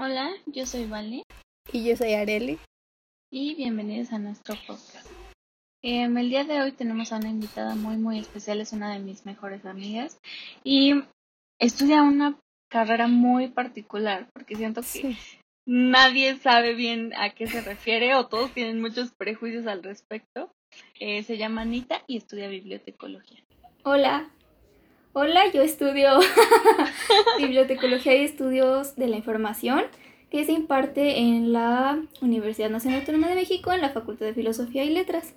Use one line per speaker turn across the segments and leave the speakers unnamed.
Hola, yo soy Vale.
Y yo soy Areli.
Y bienvenidos a nuestro podcast. Em, el día de hoy tenemos a una invitada muy, muy especial. Es una de mis mejores amigas. Y estudia una carrera muy particular, porque siento que nadie sabe bien a qué se refiere o todos tienen muchos prejuicios al respecto. Eh, se llama Anita y estudia bibliotecología.
Hola, Hola, yo estudio Bibliotecología y Estudios de la Información, que se imparte en la Universidad Nacional Autónoma de México, en la Facultad de Filosofía y Letras.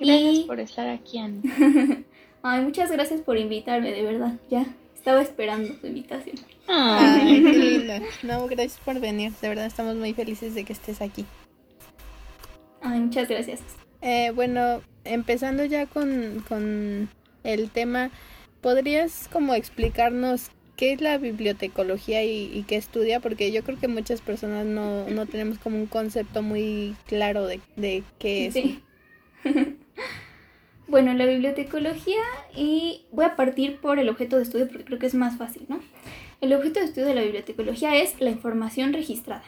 Gracias por estar aquí, Ana.
Ay, muchas gracias por invitarme, de verdad. Ya estaba esperando tu invitación.
Ay, qué linda. No, gracias por venir. De verdad estamos muy felices de que estés aquí.
Ay, muchas gracias.
Eh, bueno, empezando ya con, con el tema, ¿podrías como explicarnos qué es la bibliotecología y, qué estudia? Porque yo creo que muchas personas no, no tenemos como un concepto muy claro de, de qué es. Sí.
bueno, la bibliotecología y voy a partir por el objeto de estudio porque creo que es más fácil, ¿no? El objeto de estudio de la bibliotecología es la información registrada.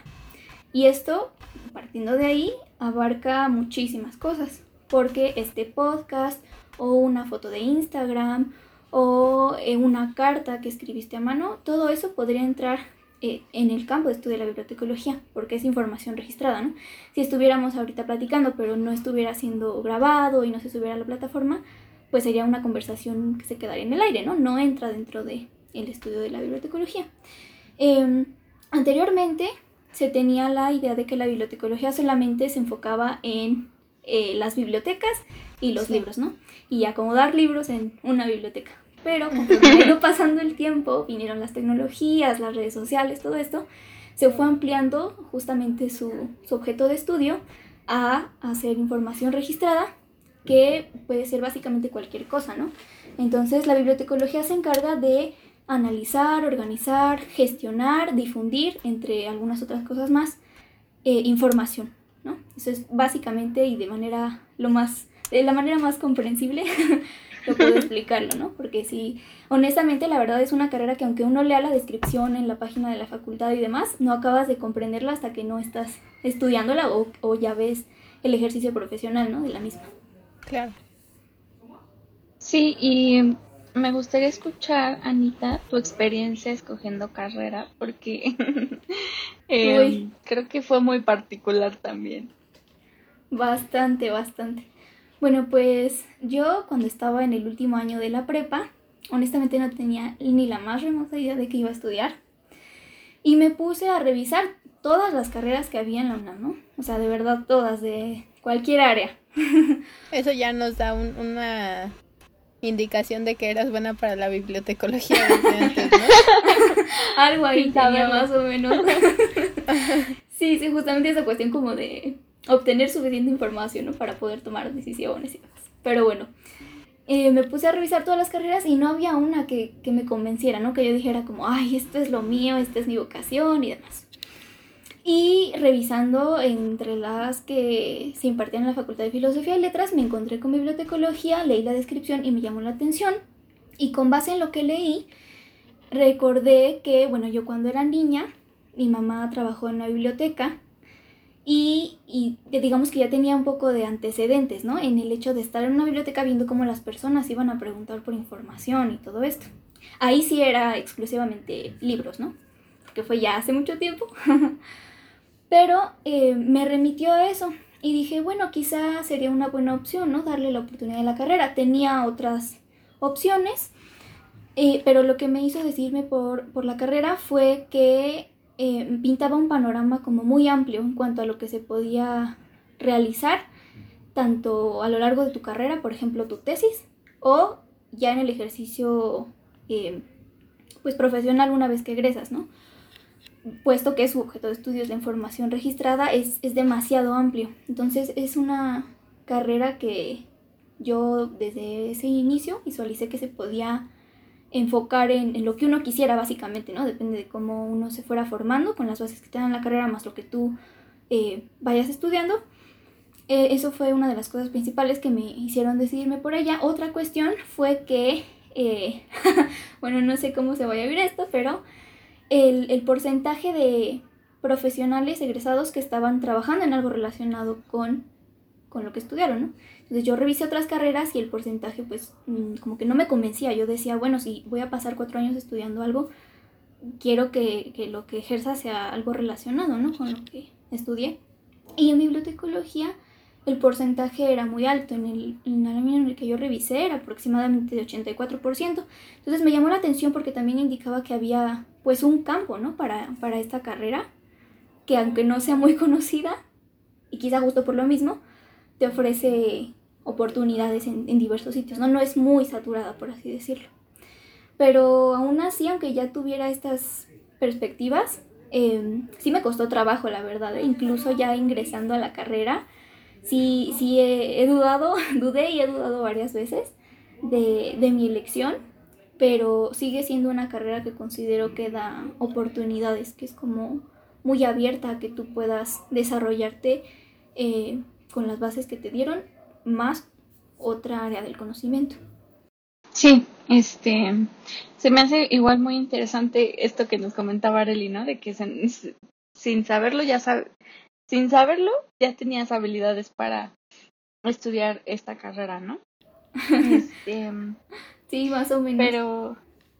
Y esto, partiendo de ahí, abarca muchísimas cosas, porque este podcast o una foto de Instagram o eh, una carta que escribiste a mano, todo eso podría entrar eh, en el campo de estudio de la bibliotecología, porque es información registrada, ¿no? Si estuviéramos ahorita platicando, pero no estuviera siendo grabado y no se subiera a la plataforma, pues sería una conversación que se quedaría en el aire, ¿no? No entra dentro del el estudio de la bibliotecología. Em, anteriormente se tenía la idea de que la bibliotecología solamente se enfocaba en eh, las bibliotecas y los libros, ¿no? Y acomodar libros en una biblioteca. Pero conforme ido pasando el tiempo, vinieron las tecnologías, las redes sociales, todo esto, se fue ampliando justamente su, su objeto de estudio a hacer información registrada, que puede ser básicamente cualquier cosa, ¿no? Entonces la bibliotecología se encarga de analizar, organizar, gestionar, difundir, entre algunas otras cosas más, eh, información, ¿no? Eso es básicamente y de manera lo más de la manera más comprensible lo puedo explicarlo, ¿no? Porque sí, honestamente la verdad es una carrera que aunque uno lea la descripción en la página de la facultad y demás, no acabas de comprenderla hasta que no estás estudiándola o, o ya ves el ejercicio profesional, ¿no? De la misma.
Claro.
Sí, y me gustaría escuchar, Anita, tu experiencia escogiendo carrera, porque em, creo que fue muy particular también.
Bastante, bastante. Bueno, pues yo cuando estaba en el último año de la prepa, honestamente no tenía ni la más remota idea de que iba a estudiar. Y me puse a revisar todas las carreras que había en la UNAM, ¿no? O sea, de verdad todas, de cualquier área.
Eso ya nos da una indicación de que eras buena para la bibliotecología antes, ¿no?
Algo ahí tenía más o menos. sí, sí, justamente esa cuestión como de obtener suficiente información ¿no? para poder tomar decisiones y demás. Pero bueno, eh, me puse a revisar todas las carreras y no había una que, que, me convenciera, ¿no? Que yo dijera como, ay, esto es lo mío, esta es mi vocación y demás. Y revisando entre las que se impartían en la Facultad de Filosofía y Letras, me encontré con bibliotecología, leí la descripción y me llamó la atención. Y con base en lo que leí, recordé que, bueno, yo cuando era niña, mi mamá trabajó en una biblioteca y, digamos que ya tenía un poco de antecedentes, ¿no? En el hecho de estar en una biblioteca viendo cómo las personas iban a preguntar por información y todo esto. Ahí sí era exclusivamente libros, ¿no? Que fue ya hace mucho tiempo. Pero eh, me remitió a eso y dije, bueno, quizá sería una buena opción, ¿no? Darle la oportunidad de la carrera. Tenía otras opciones, eh, pero lo que me hizo decirme por, por la carrera fue que eh, pintaba un panorama como muy amplio en cuanto a lo que se podía realizar, tanto a lo largo de tu carrera, por ejemplo, tu tesis, o ya en el ejercicio pues profesional una vez que egresas, ¿no? puesto que su objeto de estudio es la información registrada, es, demasiado amplio. Entonces es una carrera que yo desde ese inicio visualicé que se podía enfocar en, lo que uno quisiera básicamente, ¿no? Depende de cómo uno se fuera formando con las bases que te dan la carrera más lo que tú eh, vayas estudiando. Eh, eso fue una de las cosas principales que me hicieron decidirme por ella. Otra cuestión fue que, eh, bueno, no sé cómo se vaya a ver esto, pero el, el porcentaje de profesionales egresados que estaban trabajando en algo relacionado con, con lo que estudiaron, ¿no? Entonces yo revisé otras carreras y el porcentaje pues mm, como que no me convencía. Yo decía, bueno, si voy a pasar cuatro años estudiando algo, quiero que, que lo que ejerza sea algo relacionado, ¿no? Con lo que estudié. Y en bibliotecología el porcentaje era muy alto. En el, en el año en el que yo revisé era aproximadamente de 84%. Entonces me llamó la atención porque también indicaba que había pues un campo, ¿no? Para, para esta carrera, que aunque no sea muy conocida, y quizá justo por lo mismo, te ofrece oportunidades en, diversos sitios, ¿no? No es muy saturada, por así decirlo. Pero aún así, aunque ya tuviera estas perspectivas, em, sí me costó trabajo, la verdad. Incluso ya ingresando a la carrera, sí, sí he, dudado, dudé y he dudado varias veces de, de, mi elección, pero sigue siendo una carrera que considero que da oportunidades, que es como muy abierta a que tú puedas desarrollarte eh, con las bases que te dieron más otra área del conocimiento.
Sí, este, se me hace igual muy interesante esto que nos comentaba Arely, ¿no? De que sin saberlo ya sin saberlo ya tenías habilidades para estudiar esta carrera, ¿no?
Este, sí, más o menos.
Pero,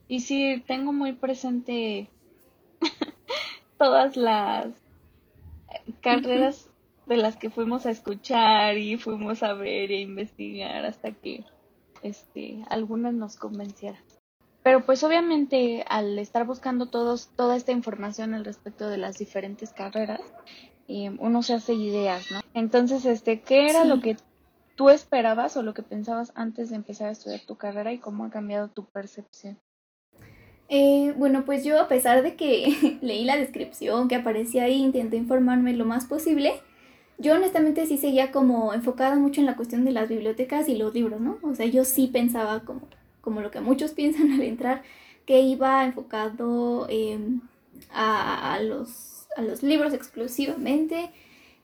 y sí, tengo muy presente todas las carreras de las que fuimos a escuchar y fuimos a ver e investigar hasta que este algunas nos convencieran. Pero pues obviamente al estar buscando todos, toda esta información al respecto de las diferentes carreras, eh, uno se hace ideas, ¿no? Entonces, este, ¿qué era lo que tú esperabas o lo que pensabas antes de empezar a estudiar tu carrera y cómo ha cambiado tu percepción?
Eh, bueno, pues yo a pesar de que leí la descripción que aparecía ahí, intenté informarme lo más posible, yo honestamente sí seguía como enfocada mucho en la cuestión de las bibliotecas y los libros, ¿no? O sea, yo sí pensaba como, como lo que muchos piensan al entrar, que iba enfocado em, a, los, a los libros exclusivamente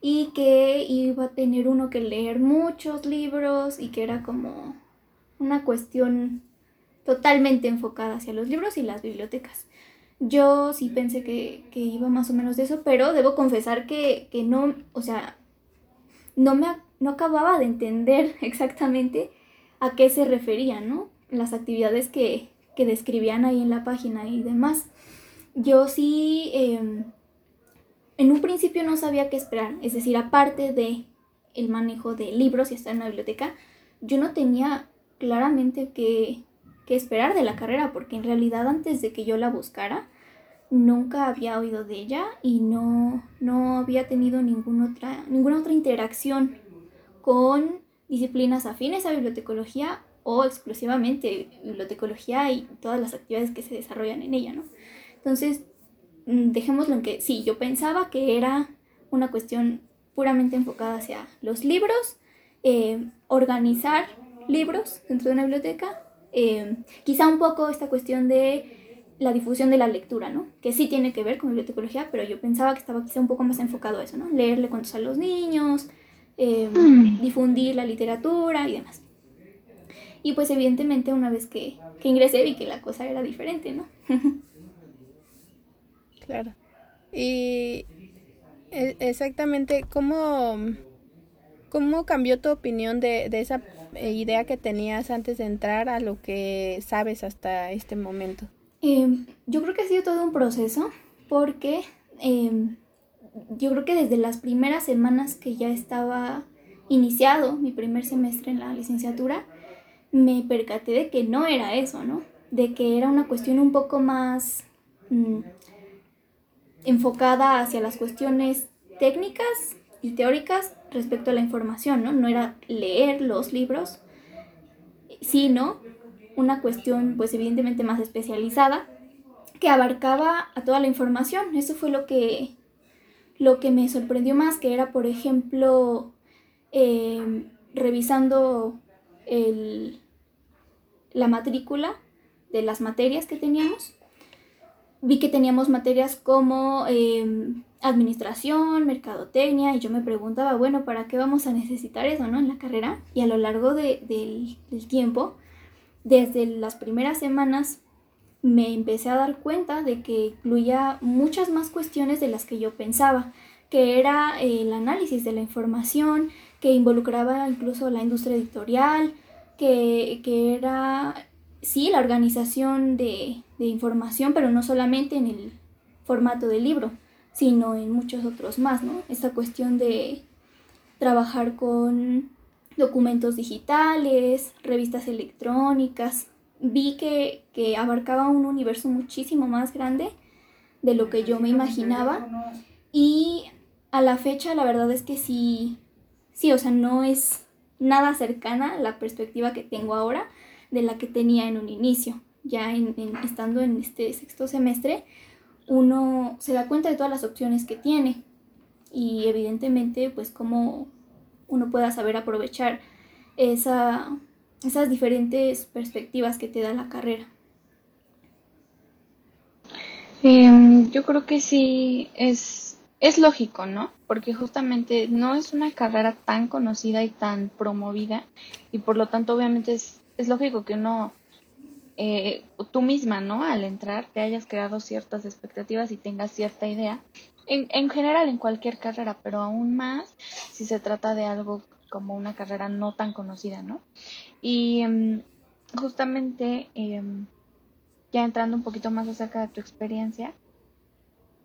y que iba a tener uno que leer muchos libros y que era como una cuestión totalmente enfocada hacia los libros y las bibliotecas. Yo sí pensé que, que iba más o menos de eso, pero debo confesar que, que no, o sea, no me no acababa de entender exactamente a qué se referían, ¿no? Las actividades que, que describían ahí en la página y demás. Yo sí, em, en un principio no sabía qué esperar, es decir, aparte de el manejo de libros y estar en la biblioteca, yo no tenía claramente qué, qué esperar de la carrera, porque en realidad antes de que yo la buscara, nunca había oído de ella y no, no había tenido ninguna otra, ninguna otra interacción con disciplinas afines a bibliotecología o exclusivamente bibliotecología y todas las actividades que se desarrollan en ella, ¿no? Entonces, mm, dejémoslo en que sí, yo pensaba que era una cuestión puramente enfocada hacia los libros, eh, organizar libros dentro de una biblioteca, eh, quizá un poco esta cuestión de la difusión de la lectura, ¿no? Que sí tiene que ver con bibliotecología, pero yo pensaba que estaba quizá un poco más enfocado a eso, ¿no? Leerle cuentos a los niños, em, mm. difundir la literatura y demás. Y pues evidentemente una vez que, que ingresé vi que la cosa era diferente, ¿no?
claro. Y e, exactamente, ¿cómo, cómo cambió tu opinión de, de esa idea que tenías antes de entrar a lo que sabes hasta este momento?
Em, yo creo que ha sido todo un proceso porque em, yo creo que desde las primeras semanas que ya estaba iniciado mi primer semestre en la licenciatura, me percaté de que no era eso, ¿no? De que era una cuestión un poco más mm, enfocada hacia las cuestiones técnicas y teóricas respecto a la información, ¿no? No era leer los libros, sino una cuestión pues evidentemente más especializada que abarcaba a toda la información. Eso fue lo que, lo que me sorprendió más, que era por ejemplo em, revisando el, la matrícula de las materias que teníamos. Vi que teníamos materias como em, administración, mercadotecnia, y yo me preguntaba, bueno, ¿para qué vamos a necesitar eso, no? En la carrera. Y a lo largo del tiempo desde las primeras semanas me empecé a dar cuenta de que incluía muchas más cuestiones de las que yo pensaba, que era el análisis de la información, que involucraba incluso la industria editorial, que, que era, sí, la organización de, de información, pero no solamente en el formato del libro, sino en muchos otros más, ¿no? Esta cuestión de trabajar con documentos digitales, revistas electrónicas. Vi que, que, abarcaba un universo muchísimo más grande de lo que yo me imaginaba. Y a la fecha la verdad es que sí, sí, o sea, no es nada cercana la perspectiva que tengo ahora de la que tenía en un inicio. Ya en, estando en este sexto semestre, uno se da cuenta de todas las opciones que tiene y evidentemente pues cómo uno pueda saber aprovechar esa, esas diferentes perspectivas que te da la carrera.
Em, yo creo que sí es, es lógico, ¿no? Porque justamente no es una carrera tan conocida y tan promovida y por lo tanto obviamente es, es lógico que uno eh, tú misma, ¿no? Al entrar te hayas creado ciertas expectativas y tengas cierta idea. En, en general, en cualquier carrera, pero aún más si se trata de algo como una carrera no tan conocida, ¿no? Y em, justamente, em, ya entrando un poquito más acerca de tu experiencia,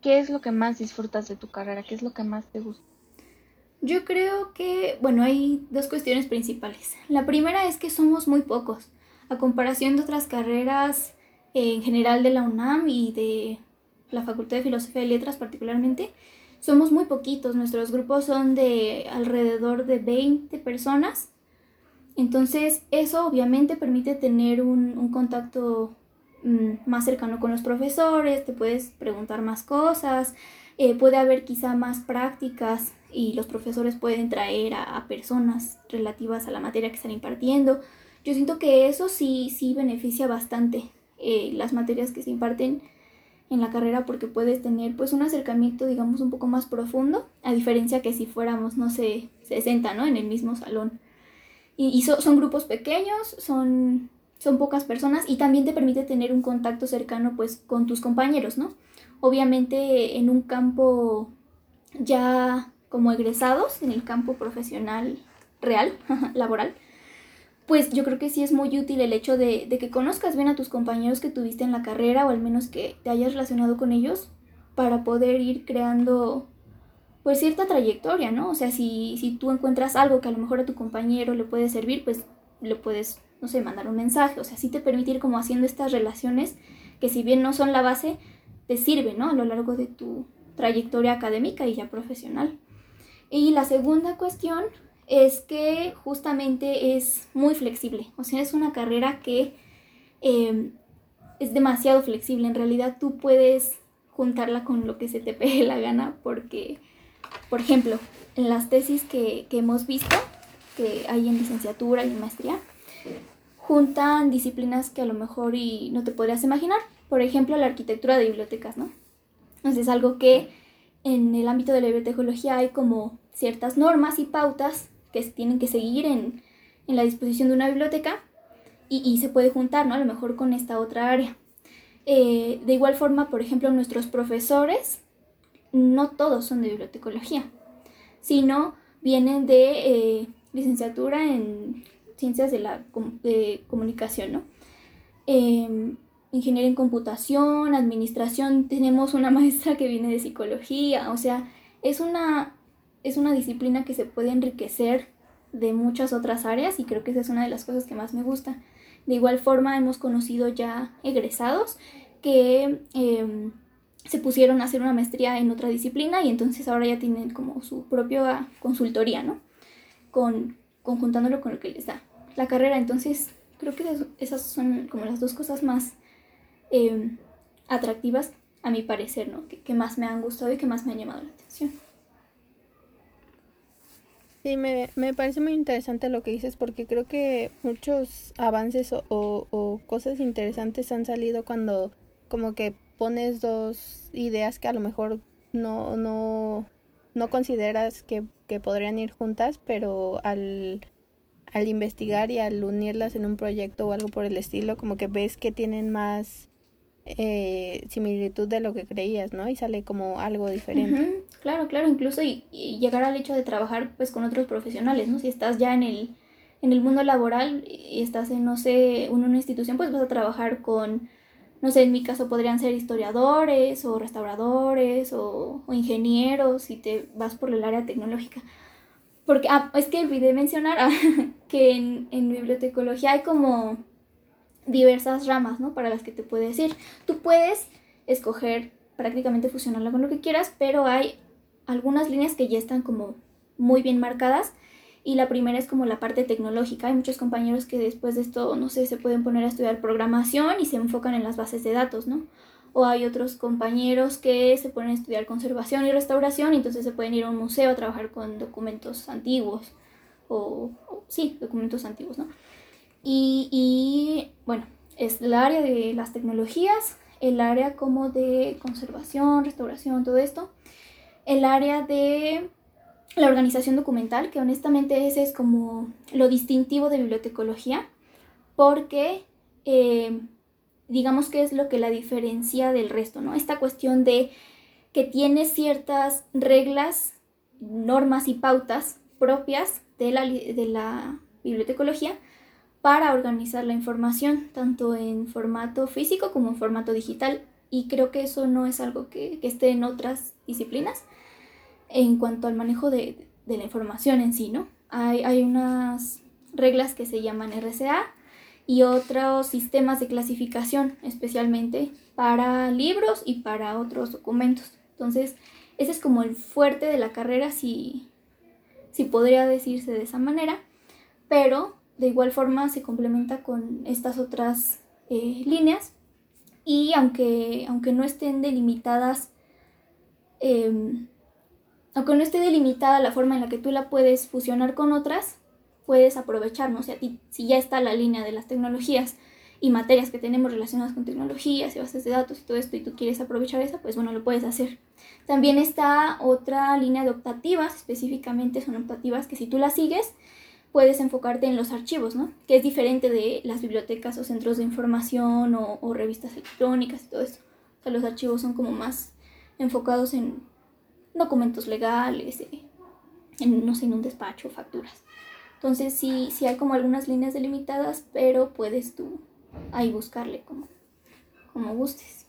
¿qué es lo que más disfrutas de tu carrera? ¿Qué es lo que más te gusta?
Yo creo que, bueno, hay dos cuestiones principales. La primera es que somos muy pocos a comparación de otras carreras en general de la UNAM y de la Facultad de Filosofía y Letras particularmente, somos muy poquitos. Nuestros grupos son de alrededor de 20 personas. Entonces eso obviamente permite tener un, contacto mm, más cercano con los profesores, te puedes preguntar más cosas, eh, puede haber quizá más prácticas y los profesores pueden traer a personas relativas a la materia que están impartiendo. Yo siento que eso sí, sí beneficia bastante eh, las materias que se imparten en la carrera porque puedes tener pues un acercamiento digamos un poco más profundo a diferencia que si fuéramos no sé 60 no en el mismo salón. Y, son grupos pequeños son son pocas personas y también te permite tener un contacto cercano pues con tus compañeros no obviamente en un campo ya como egresados en el campo profesional real laboral pues yo creo que sí es muy útil el hecho de, que conozcas bien a tus compañeros que tuviste en la carrera o al menos que te hayas relacionado con ellos para poder ir creando pues cierta trayectoria, ¿no? O sea, si, si tú encuentras algo que a lo mejor a tu compañero le puede servir, pues le puedes, no sé, mandar un mensaje, o sea, sí te permite ir como haciendo estas relaciones que si bien no son la base, te sirven, ¿no? A lo largo de tu trayectoria académica y ya profesional. Y la segunda cuestión es que justamente es muy flexible. O sea, es una carrera que em, es demasiado flexible. En realidad tú puedes juntarla con lo que se te pegue la gana porque, por ejemplo, en las tesis que, hemos visto, que hay en licenciatura y maestría, juntan disciplinas que a lo mejor y no te podrías imaginar. Por ejemplo, la arquitectura de bibliotecas, ¿no? Entonces es algo que en el ámbito de la bibliotecología hay como ciertas normas y pautas que tienen que seguir en, la disposición de una biblioteca y, se puede juntar, ¿no? A lo mejor con esta otra área. Eh, de igual forma, por ejemplo, nuestros profesores, no todos son de bibliotecología, sino vienen de eh, licenciatura en ciencias de la comunicación, ¿no? Em, ingeniería en computación, administración, tenemos una maestra que viene de psicología, o sea, es una es una disciplina que se puede enriquecer de muchas otras áreas y creo que esa es una de las cosas que más me gusta. De igual forma hemos conocido ya egresados que em, se pusieron a hacer una maestría en otra disciplina y entonces ahora ya tienen como su propia consultoría, ¿no? Con, conjuntándolo con lo que les da la carrera. Entonces creo que esas son como las dos cosas más em, atractivas a mi parecer, ¿no? que más me han gustado y que más me han llamado la atención.
Sí, me, me parece muy interesante lo que dices porque creo que muchos avances o, o, cosas interesantes han salido cuando como que pones dos ideas que a lo mejor no, no, no consideras que, que podrían ir juntas, pero al, al investigar y al unirlas en un proyecto o algo por el estilo, como que ves que tienen más eh, similitud de lo que creías, ¿no? Y sale como algo diferente.
Claro, claro, incluso y, llegar al hecho de trabajar pues con otros profesionales, ¿no? Si estás ya en el, en el mundo laboral y estás en, no sé, en una institución, pues vas a trabajar con, no sé, en mi caso podrían ser historiadores o restauradores o, ingenieros si te vas por el área tecnológica. Porque, ah, es que olvidé mencionar ah, que en, en bibliotecología hay como diversas ramas, ¿no? Para las que te puedes ir. Tú puedes escoger prácticamente fusionarla con lo que quieras, pero hay algunas líneas que ya están como muy bien marcadas y la primera es como la parte tecnológica. Hay muchos compañeros que después de esto, no sé, se pueden poner a estudiar programación y se enfocan en las bases de datos, ¿no? O hay otros compañeros que se ponen a estudiar conservación y restauración y entonces se pueden ir a un museo a trabajar con documentos antiguos o, o sí, documentos antiguos, ¿no? Y, bueno, es el área de las tecnologías, el área como de conservación, restauración, todo esto. El área de la organización documental, que honestamente ese es como lo distintivo de bibliotecología, porque eh, digamos que es lo que la diferencia del resto, ¿no? Esta cuestión de que tiene ciertas reglas, normas y pautas propias de la, de la bibliotecología, para organizar la información, tanto en formato físico como en formato digital. Y creo que eso no es algo que, esté en otras disciplinas en cuanto al manejo de, la información en sí, ¿no? Hay, hay, unas reglas que se llaman RCA y otros sistemas de clasificación, especialmente para libros y para otros documentos. Entonces, ese es como el fuerte de la carrera, si, si podría decirse de esa manera, pero de igual forma se complementa con estas otras eh, líneas y aunque, aunque no estén delimitadas, aunque no esté delimitada la forma en la que tú la puedes fusionar con otras, puedes aprovecharnos. O si ya está la línea de las tecnologías y materias que tenemos relacionadas con tecnologías y bases de datos y todo esto y tú quieres aprovechar esa, pues bueno, lo puedes hacer. También está otra línea de optativas, específicamente son optativas que si tú las sigues, puedes enfocarte en los archivos, ¿no? Que es diferente de las bibliotecas o centros de información o, revistas electrónicas y todo eso. O sea, los archivos son como más enfocados en documentos legales, eh, en, no sé, en un despacho, facturas. Entonces sí, sí hay como algunas líneas delimitadas, pero puedes tú ahí buscarle como, como gustes.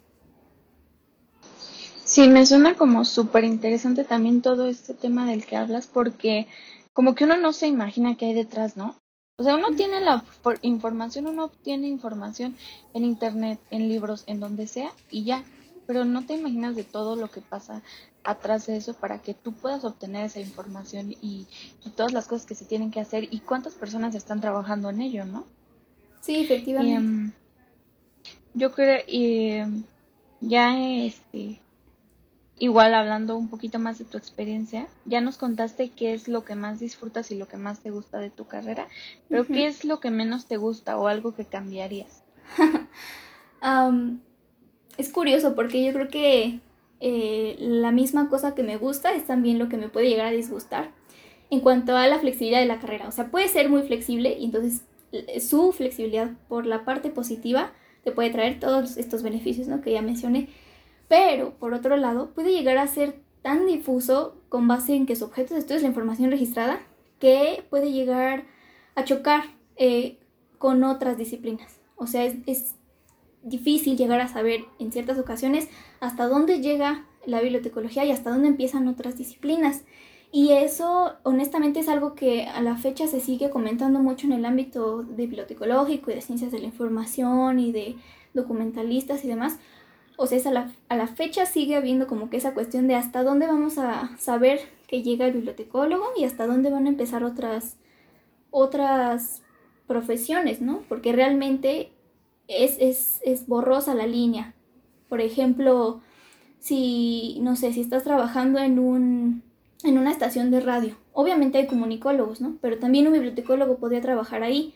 Sí, me suena como súper interesante también todo este tema del que hablas porque como que uno no se imagina qué hay detrás, ¿no? O sea, uno tiene la información, uno obtiene información en internet, en libros, en donde sea y ya, pero no te imaginas de todo lo que pasa atrás de eso para que tú puedas obtener esa información y, todas las cosas que se tienen que hacer y cuántas personas están trabajando en ello, ¿no?
Sí, efectivamente.
Em, yo creo, y ya este, igual hablando un poquito más de tu experiencia, ya nos contaste qué es lo que más disfrutas y lo que más te gusta de tu carrera, pero ¿qué es lo que menos te gusta o algo que cambiarías?
es curioso porque yo creo que eh, la misma cosa que me gusta es también lo que me puede llegar a disgustar en cuanto a la flexibilidad de la carrera. O sea, puede ser muy flexible y entonces eh, su flexibilidad por la parte positiva te puede traer todos estos beneficios ¿no? que ya mencioné pero, por otro lado, puede llegar a ser tan difuso con base en que su objeto de estudio es la información registrada que puede llegar a chocar eh, con otras disciplinas. O sea, es, difícil llegar a saber en ciertas ocasiones hasta dónde llega la bibliotecología y hasta dónde empiezan otras disciplinas. Y eso, honestamente, es algo que a la fecha se sigue comentando mucho en el ámbito de bibliotecológico y de ciencias de la información y de documentalistas y demás, o sea, a la, a la fecha sigue habiendo como que esa cuestión de hasta dónde vamos a saber que llega el bibliotecólogo y hasta dónde van a empezar otras, otras profesiones, ¿no? Porque realmente es, es, es borrosa la línea. Por ejemplo, si, no sé, si estás trabajando en, un, en una estación de radio, obviamente hay comunicólogos, ¿no? Pero también un bibliotecólogo podría trabajar ahí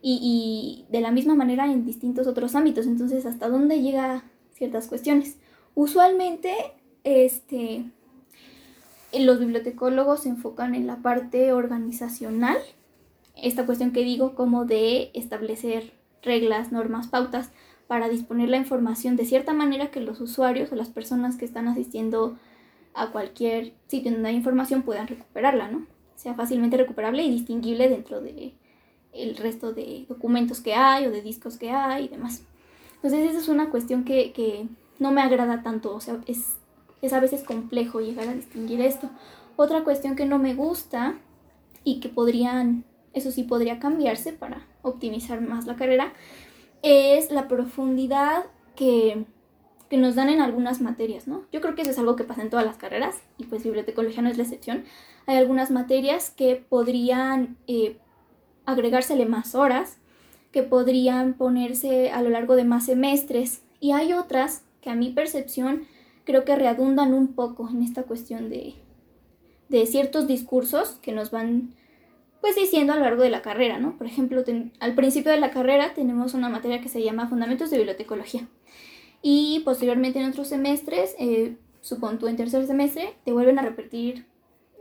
y, y de la misma manera en distintos otros ámbitos. Entonces, ¿hasta dónde llega ciertas cuestiones. Usualmente, este, los bibliotecólogos se enfocan en la parte organizacional, esta cuestión que digo como de establecer reglas, normas, pautas para disponer la información de cierta manera que los usuarios o las personas que están asistiendo a cualquier sitio donde hay información puedan recuperarla, ¿no? Sea fácilmente recuperable y distinguible dentro de el resto de documentos que hay o de discos que hay y demás. Entonces esa es una cuestión que, que no me agrada tanto, o sea, es, es a veces complejo llegar a distinguir esto. Otra cuestión que no me gusta y que podrían, eso sí podría cambiarse para optimizar más la carrera, es la profundidad que, que nos dan en algunas materias, ¿no? Yo creo que eso es algo que pasa en todas las carreras y pues bibliotecología no es la excepción. Hay algunas materias que podrían eh, agregársele más horas, que podrían ponerse a lo largo de más semestres y hay otras que a mi percepción creo que redundan un poco en esta cuestión de, de ciertos discursos que nos van pues diciendo a lo largo de la carrera, ¿no? Por ejemplo, al principio de la carrera tenemos una materia que se llama Fundamentos de Bibliotecología y posteriormente en otros semestres, eh, tú en tercer semestre, te vuelven a repetir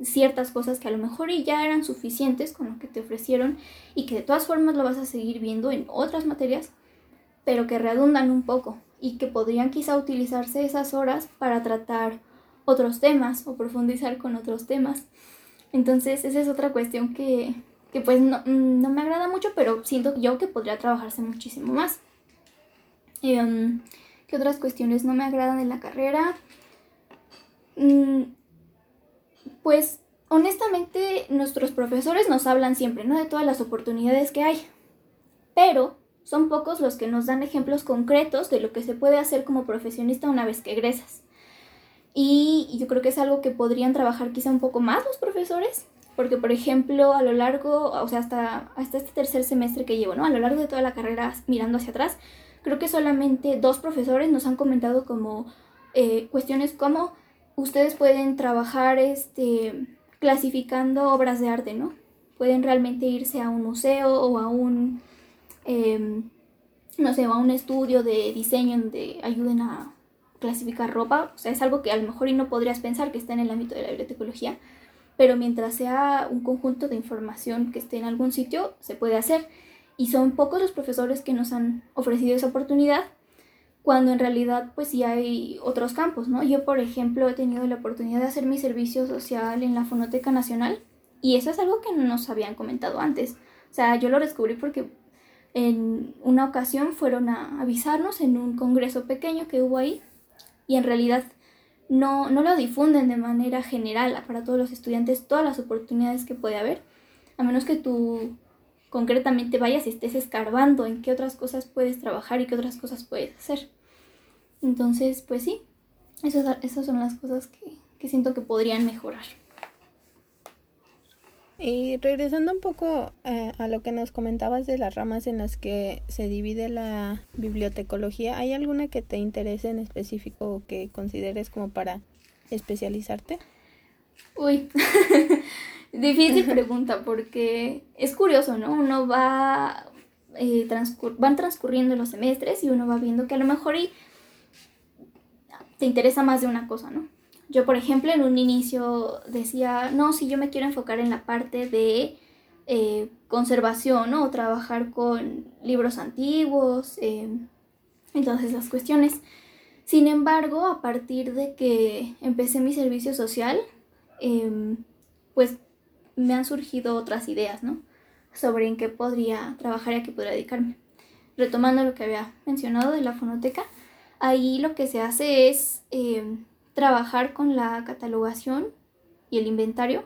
ciertas cosas que a lo mejor ya eran suficientes con lo que te ofrecieron y que de todas formas lo vas a seguir viendo en otras materias, pero que redundan un poco y que podrían quizá utilizarse esas horas para tratar otros temas o profundizar con otros temas. Entonces, esa es otra cuestión que, que pues no, no, me agrada mucho, pero siento yo que podría trabajarse muchísimo más. Um, ¿Qué otras cuestiones no me agradan de la carrera? Mm, pues honestamente nuestros profesores nos hablan siempre, ¿no? De todas las oportunidades que hay. Pero son pocos los que nos dan ejemplos concretos de lo que se puede hacer como profesionista una vez que egresas. Y yo creo que es algo que podrían trabajar quizá un poco más los profesores, porque por ejemplo a lo largo, o sea, hasta, hasta este tercer semestre que llevo, ¿no? A lo largo de toda la carrera mirando hacia atrás, creo que solamente dos profesores nos han comentado como eh, cuestiones como ustedes pueden trabajar este, clasificando obras de arte, ¿no? Pueden realmente irse a un museo o a un, em, no sé, a un estudio de diseño donde ayuden a clasificar ropa, o sea, es algo que a lo mejor y no podrías pensar que está en el ámbito de la bibliotecología, pero mientras sea un conjunto de información que esté en algún sitio, se puede hacer. Y son pocos los profesores que nos han ofrecido esa oportunidad, cuando en realidad pues sí hay otros campos, ¿no? Yo, por ejemplo, he tenido la oportunidad de hacer mi servicio social en la Fonoteca Nacional y eso es algo que no nos habían comentado antes. O sea, yo lo descubrí porque en una ocasión fueron a avisarnos en un congreso pequeño que hubo ahí y en realidad no, no lo difunden de manera general para todos los estudiantes todas las oportunidades que puede haber, a menos que tú concretamente vayas y estés escarbando en qué otras cosas puedes trabajar y qué otras cosas puedes hacer. Entonces, pues sí, esas, esas son las cosas que, que siento que podrían mejorar.
Y regresando un poco eh, a lo que nos comentabas de las ramas en las que se divide la bibliotecología, ¿hay alguna que te interese en específico o que consideres como para especializarte?
Uy, difícil pregunta porque es curioso, ¿no? Uno va, eh, van transcurriendo los semestres y uno va viendo que a lo mejor te interesa más de una cosa, ¿no? Yo, por ejemplo, en un inicio decía, no, si yo me quiero enfocar en la parte de eh, conservación, ¿no? O trabajar con libros antiguos, eh, entonces las cuestiones. Sin embargo, a partir de que empecé mi servicio social, em, pues me han surgido otras ideas, ¿no? Sobre en qué podría trabajar y a qué podría dedicarme. Retomando lo que había mencionado de la fonoteca, ahí lo que se hace es em, trabajar con la catalogación y el inventario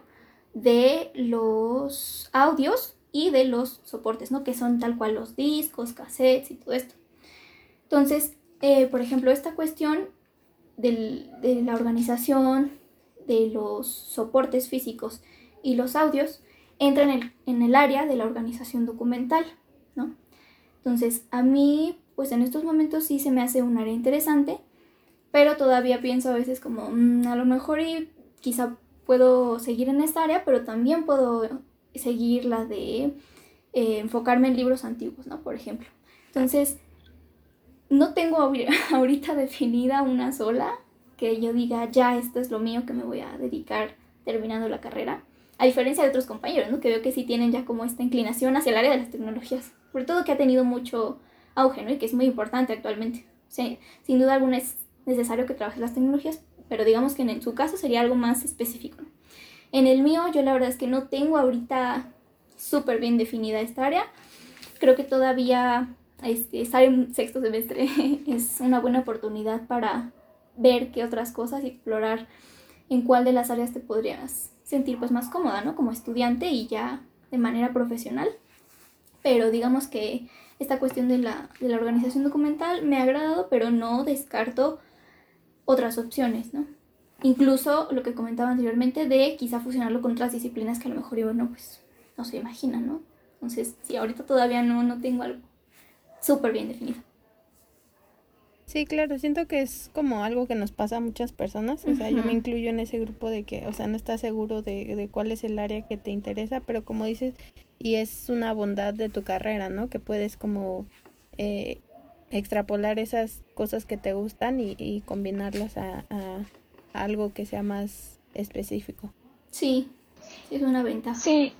de los audios y de los soportes, ¿no? Que son tal cual los discos, cassettes y todo esto. Entonces, eh, por ejemplo, esta cuestión de la organización de los soportes físicos y los audios entra en el, en el área de la organización documental, ¿no? Entonces, a mí, pues en estos momentos sí se me hace un área interesante pero todavía pienso a veces como, mm, a lo mejor y quizá puedo seguir en esta área, pero también puedo seguir la de eh, enfocarme en libros antiguos, ¿no? Por ejemplo. Entonces, no tengo ahorita definida una sola que yo diga, ya, esto es lo mío que me voy a dedicar terminando la carrera. A diferencia de otros compañeros, ¿no? Que veo que sí tienen ya como esta inclinación hacia el área de las tecnologías. Sobre todo que ha tenido mucho auge, ¿no? Y que es muy importante actualmente. sin duda alguna es necesario que trabajes las tecnologías, pero digamos que en, su caso sería algo más específico. En el mío, yo la verdad es que no tengo ahorita súper bien definida esta área. Creo que todavía este, estar en sexto semestre es una buena oportunidad para ver qué otras cosas y explorar en cuál de las áreas te podrías sentir pues más cómoda, ¿no? Como estudiante y ya de manera profesional. Pero digamos que esta cuestión de la, de la organización documental me ha agradado, pero no descarto otras opciones, ¿no? Incluso lo que comentaba anteriormente de quizá fusionarlo con otras disciplinas que a lo mejor yo no, pues no se imaginan, ¿no? Entonces, sí, ahorita todavía no, no tengo algo súper bien definido.
Sí, claro, siento que es como algo que nos pasa a muchas personas, o sea, yo me incluyo en ese grupo de que, o sea, no estás seguro de, de cuál es el área que te interesa, pero como dices, y es una bondad de tu carrera, ¿no? Que puedes como eh, extrapolar esas cosas que te gustan y, y combinarlas a, a, algo que sea más específico.
Sí, es una ventaja.
Sí,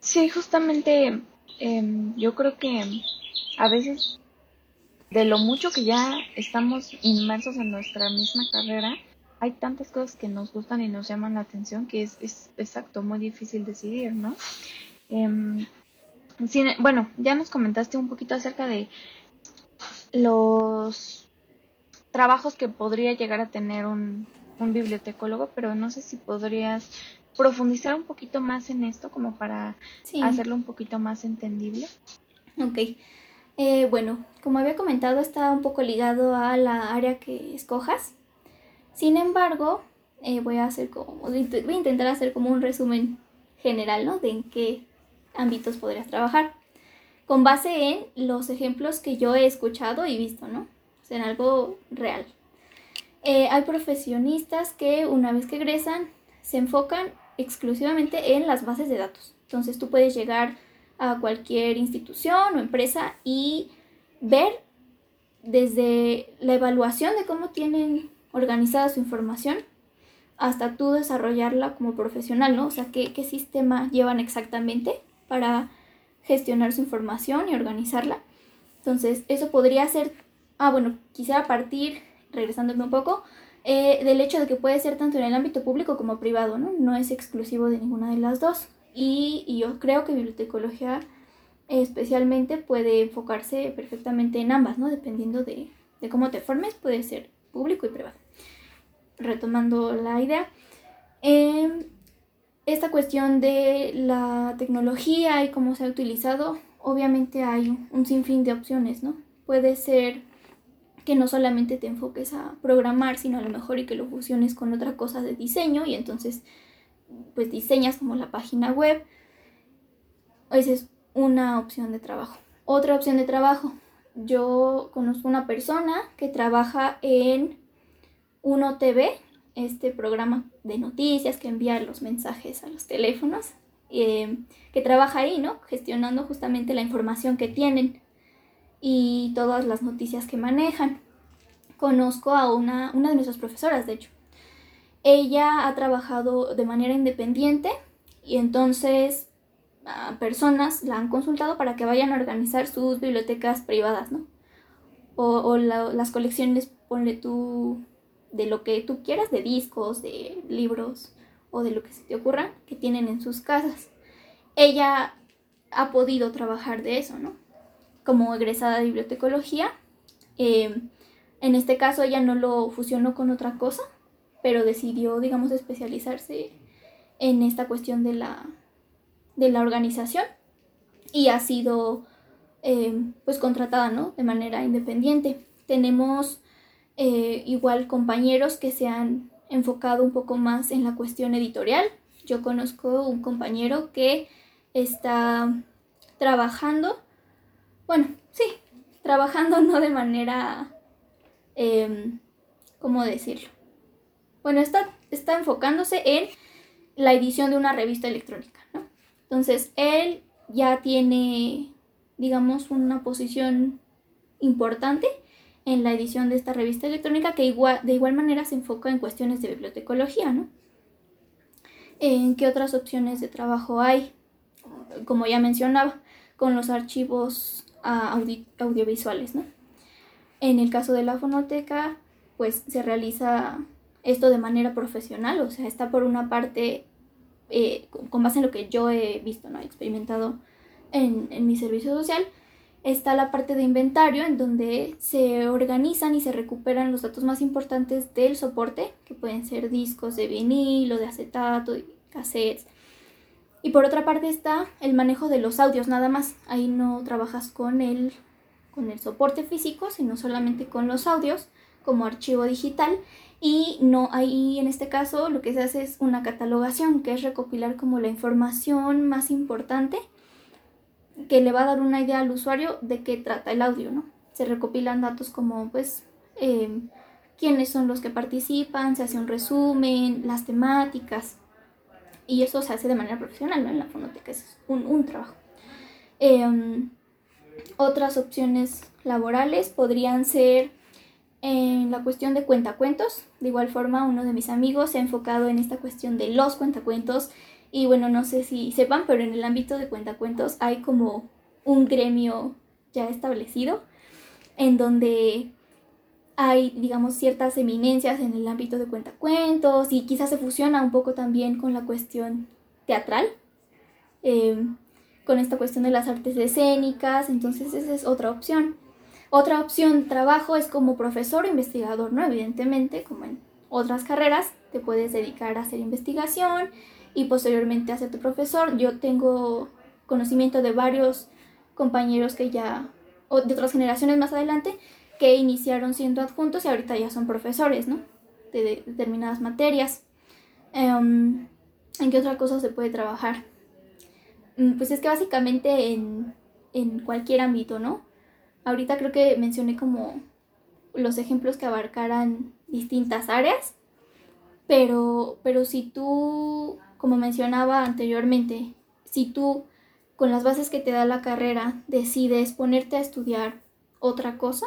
sí, justamente em, yo creo que a veces de lo mucho que ya estamos inmersos en nuestra misma carrera, hay tantas cosas que nos gustan y nos llaman la atención que es, es exacto, muy difícil decidir, ¿no? Em, bueno, ya nos comentaste un poquito acerca de los trabajos que podría llegar a tener un, un bibliotecólogo, pero no sé si podrías profundizar un poquito más en esto como para hacerlo un poquito más entendible.
Ok. Eh, bueno, como había comentado, está un poco ligado a la área que escojas. Sin embargo, eh, voy a hacer como, voy a intentar hacer como un resumen general, ¿no? De en qué ámbitos podrías trabajar. Con base en los ejemplos que yo he escuchado y visto, ¿no? O sea, en algo real. Eh, hay profesionistas que una vez que egresan se enfocan exclusivamente en las bases de datos. Entonces tú puedes llegar a cualquier institución o empresa y ver desde la evaluación de cómo tienen organizada su información hasta tú desarrollarla como profesional, ¿no? O sea, qué, qué sistema llevan exactamente para gestionar su información y organizarla. Entonces, eso podría ser, ah, bueno, quisiera partir, regresándome un poco, eh, del hecho de que puede ser tanto en el ámbito público como privado, ¿no? No es exclusivo de ninguna de las dos. Y, yo creo que bibliotecología especialmente puede enfocarse perfectamente en ambas, ¿no? Dependiendo de, cómo te formes, puede ser público y privado. Retomando la idea, em, esta cuestión de la tecnología y cómo se ha utilizado, obviamente hay un sinfín de opciones, ¿no? Puede ser que no solamente te enfoques a programar, sino a lo mejor y que lo fusiones con otra cosa de diseño y entonces pues diseñas como la página web. Esa es una opción de trabajo. Otra opción de trabajo. Yo conozco una persona que trabaja en Uno TV, este programa de noticias que envía los mensajes a los teléfonos, eh, que trabaja ahí, ¿no? Gestionando justamente la información que tienen y todas las noticias que manejan. Conozco a una, una de nuestras profesoras, de hecho, ella ha trabajado de manera independiente y entonces personas la han consultado para que vayan a organizar sus bibliotecas privadas, ¿no? O, las colecciones, ponle tú, de lo que tú quieras, de discos, de libros o de lo que se te ocurra, que tienen en sus casas. Ella ha podido trabajar de eso, ¿no? Como egresada de bibliotecología. Eh, en este caso ella no lo fusionó con otra cosa, pero decidió, digamos, especializarse en esta cuestión de la, de la organización y ha sido eh, pues contratada, ¿no? De manera independiente. Tenemos eh, igual compañeros que se han enfocado un poco más en la cuestión editorial. Yo conozco un compañero que está trabajando, bueno, sí, trabajando no de manera, eh, ¿cómo decirlo? Bueno, está, está enfocándose en la edición de una revista electrónica, ¿no? Entonces, él ya tiene, digamos, una posición importante en la edición de esta revista electrónica que igual, de igual manera se enfoca en cuestiones de bibliotecología, ¿no? ¿En qué otras opciones de trabajo hay? Como ya mencionaba, con los archivos audiovisuales, ¿no? En el caso de la fonoteca, pues se realiza esto de manera profesional, o sea, está por una parte, eh, con base en lo que yo he visto, ¿no? He experimentado en, en mi servicio social, está la parte de inventario en donde se organizan y se recuperan los datos más importantes del soporte, que pueden ser discos de vinilo, de acetato, cassettes. Y por otra parte está el manejo de los audios nada más. Ahí no trabajas con el, con el soporte físico, sino solamente con los audios como archivo digital. Y no ahí en este caso lo que se hace es una catalogación, que es recopilar como la información más importante que le va a dar una idea al usuario de qué trata el audio, ¿no? Se recopilan datos como, pues, em, quiénes son los que participan, se hace un resumen, las temáticas, y eso se hace de manera profesional, ¿no? En la fonoteca es un, trabajo. Em, otras opciones laborales podrían ser en la cuestión de cuentacuentos. De igual forma, uno de mis amigos se ha enfocado en esta cuestión de los cuentacuentos y bueno, no sé si sepan, pero en el ámbito de cuentacuentos hay como un gremio ya establecido en donde hay, digamos, ciertas eminencias en el ámbito de cuentacuentos y quizás se fusiona un poco también con la cuestión teatral, em, con esta cuestión de las artes escénicas, entonces esa es otra opción. Otra opción trabajo es como profesor o investigador, ¿no? Evidentemente, como en otras carreras, te puedes dedicar a hacer investigación y posteriormente a tu profesor. Yo tengo conocimiento de varios compañeros que ya, o de otras generaciones más adelante, que iniciaron siendo adjuntos y ahorita ya son profesores, ¿no? De, determinadas materias. Em, ¿En qué otra cosa se puede trabajar? Mm, pues es que básicamente en, en cualquier ámbito, ¿no? Ahorita creo que mencioné como los ejemplos que abarcaran distintas áreas, pero, pero si tú como mencionaba anteriormente, si tú con las bases que te da la carrera decides ponerte a estudiar otra cosa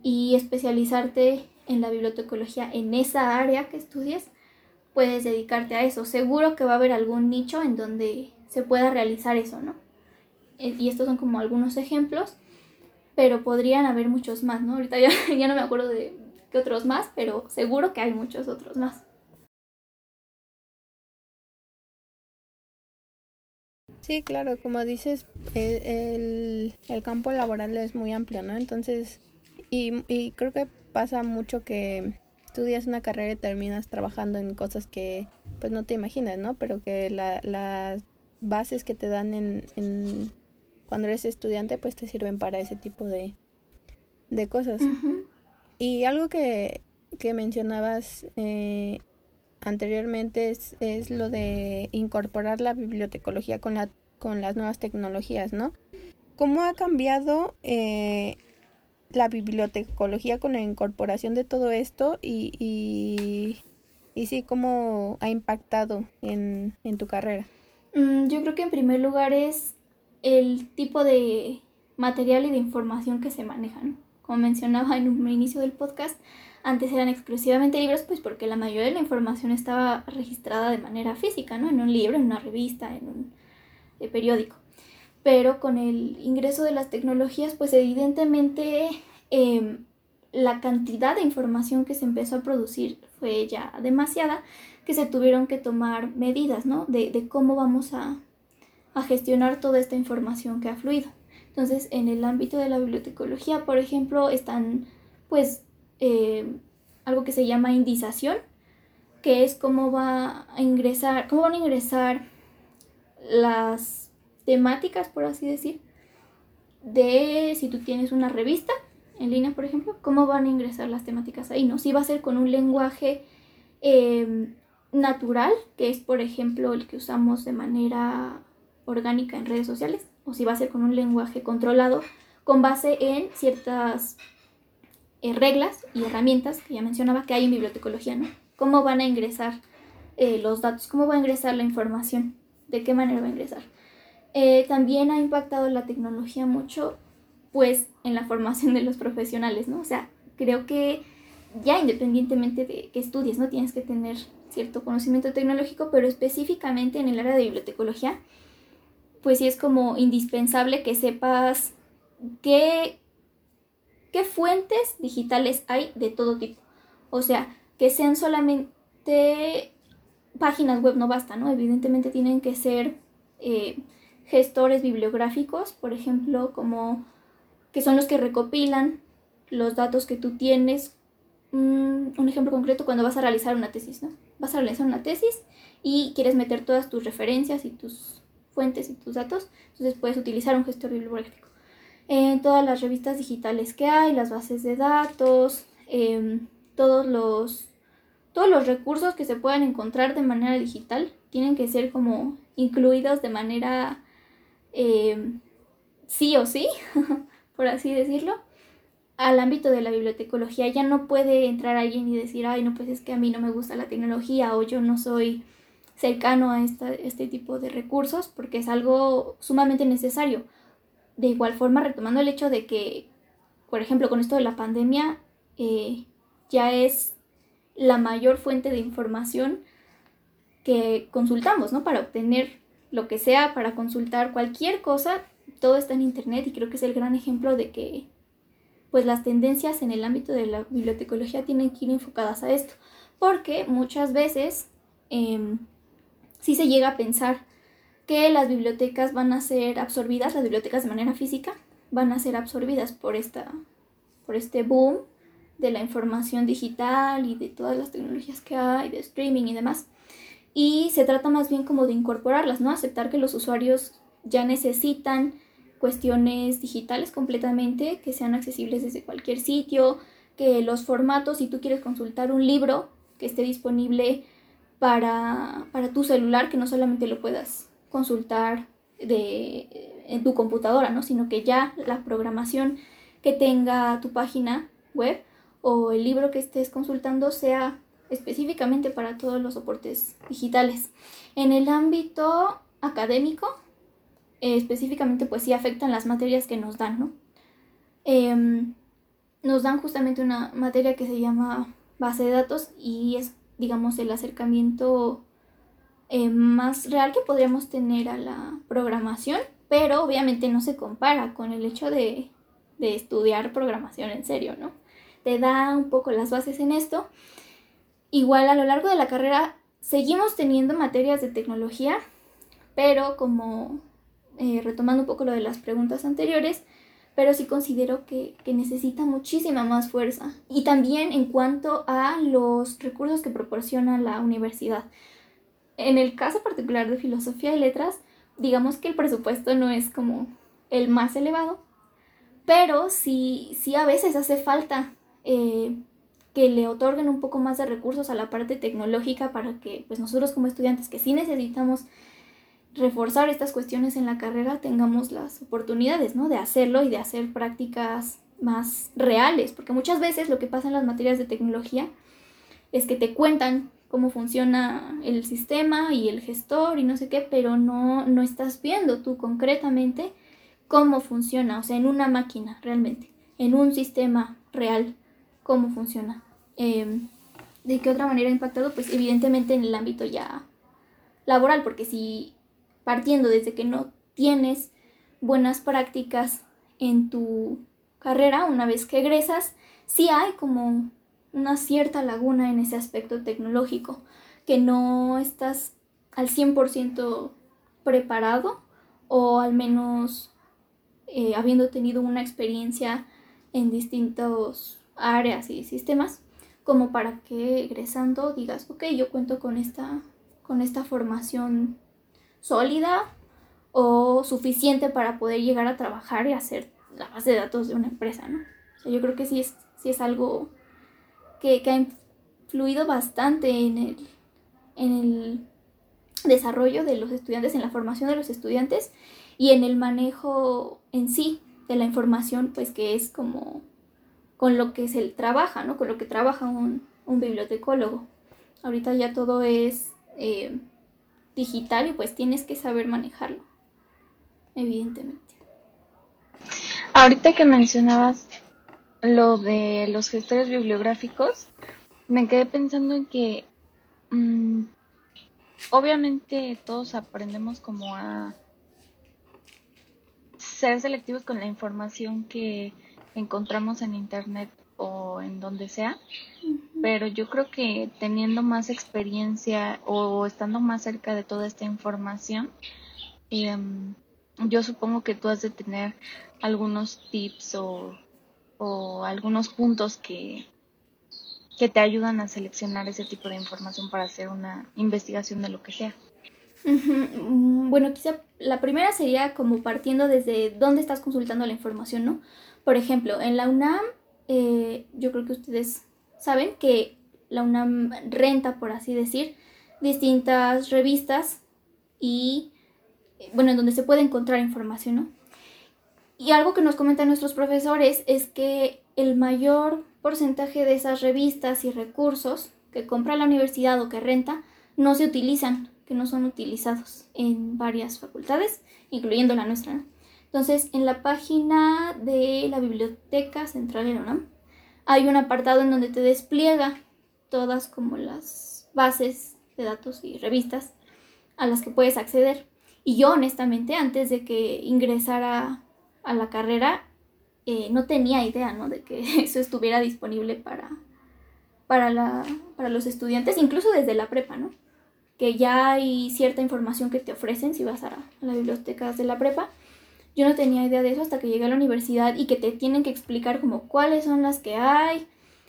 y especializarte en la bibliotecología en esa área que estudies, puedes dedicarte a eso. Seguro que va a haber algún nicho en donde se pueda realizar eso, ¿no? Eh, y estos son como algunos ejemplos, pero podrían haber muchos más, ¿no? Ahorita ya, ya no me acuerdo de qué otros más, pero seguro que hay muchos otros más.
Sí, claro, como dices, el, campo laboral es muy amplio, ¿no? Entonces, y, y creo que pasa mucho que estudias una carrera y terminas trabajando en cosas que pues no te imaginas, ¿no? Pero que la, las bases que te dan en, en, cuando eres estudiante pues te sirven para ese tipo de, de cosas. Y algo que, que mencionabas eh, anteriormente es, es lo de incorporar la bibliotecología con, la, con las nuevas tecnologías, ¿no? ¿Cómo ha cambiado eh, la bibliotecología con la incorporación de todo esto y, y, y sí, cómo ha impactado en, en tu carrera?
Mm, yo creo que en primer lugar es el tipo de material y de información que se manejan. Como mencionaba en un inicio del podcast, antes eran exclusivamente libros, pues porque la mayoría de la información estaba registrada de manera física, ¿no? En un libro, en una revista, en un eh, periódico. Pero con el ingreso de las tecnologías, pues evidentemente em, la cantidad de información que se empezó a producir fue ya demasiada, que se tuvieron que tomar medidas, ¿no? De, de cómo vamos a, a gestionar toda esta información que ha fluido. Entonces, en el ámbito de la bibliotecología, por ejemplo, están pues eh, algo que se llama indización, que es cómo va a ingresar, cómo van a ingresar las temáticas, por así decir, de si tú tienes una revista en línea, por ejemplo, cómo van a ingresar las temáticas ahí, ¿no? Si va a ser con un lenguaje em, natural, que es, por ejemplo, el que usamos de manera orgánica en redes sociales, o si va a ser con un lenguaje controlado con base en ciertas eh, reglas y herramientas que ya mencionaba que hay en bibliotecología, ¿no? ¿Cómo van a ingresar eh, los datos? ¿Cómo va a ingresar la información? ¿De qué manera va a ingresar? Eh, también ha impactado la tecnología mucho, pues, en la formación de los profesionales, ¿no? O sea, creo que ya independientemente de que estudies, ¿no? Tienes que tener cierto conocimiento tecnológico, pero específicamente en el área de bibliotecología, pues sí es como indispensable que sepas qué, qué fuentes digitales hay de todo tipo. O sea, que sean solamente páginas web no basta, ¿no? Evidentemente tienen que ser eh, gestores bibliográficos, por ejemplo, como que son los que recopilan los datos que tú tienes. Mm, un ejemplo concreto, cuando vas a realizar una tesis, ¿no? Vas a realizar una tesis y quieres meter todas tus referencias y tus fuentes y tus datos, entonces puedes utilizar un gestor bibliográfico. En todas las revistas digitales que hay, las bases de datos, em, todos los todos los recursos que se puedan encontrar de manera digital tienen que ser como incluidos de manera em, sí o sí, por así decirlo, al ámbito de la bibliotecología. Ya no puede entrar alguien y decir, ay, no, pues es que a mí no me gusta la tecnología o yo no soy cercano a este tipo de recursos porque es algo sumamente necesario. De igual forma, retomando el hecho de que, por ejemplo, con esto de la pandemia, eh, ya es la mayor fuente de información que consultamos, ¿no? Para obtener lo que sea, para consultar cualquier cosa, todo está en Internet y creo que es el gran ejemplo de que pues las tendencias en el ámbito de la bibliotecología tienen que ir enfocadas a esto, porque muchas veces eh, sí se llega a pensar que las bibliotecas van a ser absorbidas, las bibliotecas de manera física, van a ser absorbidas por, esta, por este boom de la información digital y de todas las tecnologías que hay, de streaming y demás. Y se trata más bien como de incorporarlas, ¿no? Aceptar que los usuarios ya necesitan cuestiones digitales completamente, que sean accesibles desde cualquier sitio, que los formatos, si tú quieres consultar un libro que esté disponible para, tu celular, que no solamente lo puedas consultar de, en tu computadora, ¿no? sino que ya la programación que tenga tu página web o el libro que estés consultando sea específicamente para todos los soportes digitales. En el ámbito académico, específicamente pues sí afectan las materias que nos dan, ¿no? Em, nos dan justamente una materia que se llama base de datos y es digamos, el acercamiento eh, más real que podríamos tener a la programación, pero obviamente no se compara con el hecho de, de estudiar programación en serio, ¿no? Te da un poco las bases en esto. Igual a lo largo de la carrera seguimos teniendo materias de tecnología, pero como eh, retomando un poco lo de las preguntas anteriores, pero sí considero que, necesita muchísima más fuerza. Y también en cuanto a los recursos que proporciona la universidad. En el caso particular de filosofía y letras, digamos que el presupuesto no es como el más elevado, pero sí, sí a veces hace falta eh, que le otorguen un poco más de recursos a la parte tecnológica para que pues nosotros como estudiantes que sí necesitamos reforzar estas cuestiones en la carrera tengamos las oportunidades, ¿no? De hacerlo y de hacer prácticas más reales, porque muchas veces lo que pasa en las materias de tecnología es que te cuentan cómo funciona el sistema y el gestor y no sé qué, pero no, no estás viendo tú concretamente cómo funciona, o sea, en una máquina realmente, en un sistema real, cómo funciona. Em, ¿De qué otra manera ha impactado? Pues evidentemente en el ámbito ya laboral, porque si partiendo desde que no tienes buenas prácticas en tu carrera, una vez que egresas, sí hay como una cierta laguna en ese aspecto tecnológico, que no estás al 100% preparado o al menos eh, habiendo tenido una experiencia en distintos áreas y sistemas, como para que egresando digas, ok, yo cuento con esta, con esta formación sólida o suficiente para poder llegar a trabajar y hacer la base de datos de una empresa, ¿no? yo creo que sí es, sí es algo que, ha influido bastante en el, en el desarrollo de los estudiantes, en la formación de los estudiantes y en el manejo en sí de la información, pues que es como con lo que se trabaja, ¿no? Con lo que trabaja un, bibliotecólogo. Ahorita ya todo es eh, digital y pues tienes que saber manejarlo, evidentemente.
Ahorita que mencionabas lo de los gestores bibliográficos, me quedé pensando en que mm, obviamente todos aprendemos como a ser selectivos con la información que encontramos en internet o en donde sea, pero yo creo que teniendo más experiencia o estando más cerca de toda esta información, em, yo supongo que tú has de tener algunos tips o, o algunos puntos que, que te ayudan a seleccionar ese tipo de información para hacer una investigación de lo que sea.
Mm, bueno, quizá la primera sería como partiendo desde dónde estás consultando la información, ¿no? Por ejemplo, en la UNAM, eh, yo creo que ustedes saben que la UNAM renta, por así decir, distintas revistas y, bueno, en donde se puede encontrar información, ¿no? Y algo que nos comentan nuestros profesores es que el mayor porcentaje de esas revistas y recursos que compra la universidad o que renta no se utilizan, que no son utilizados en varias facultades, incluyendo la nuestra. Entonces, en la página de la Biblioteca Central de la UNAM hay un apartado en donde te despliega todas como las bases de datos y revistas a las que puedes acceder. Y yo honestamente, antes de que ingresara a la carrera, eh, no tenía idea, ¿no? De que eso estuviera disponible para, para, la, para los estudiantes, incluso desde la prepa, ¿no? Que ya hay cierta información que te ofrecen si vas a, a las bibliotecas de la prepa. Yo no tenía idea de eso hasta que llegué a la universidad y que te tienen que explicar como cuáles son las que hay.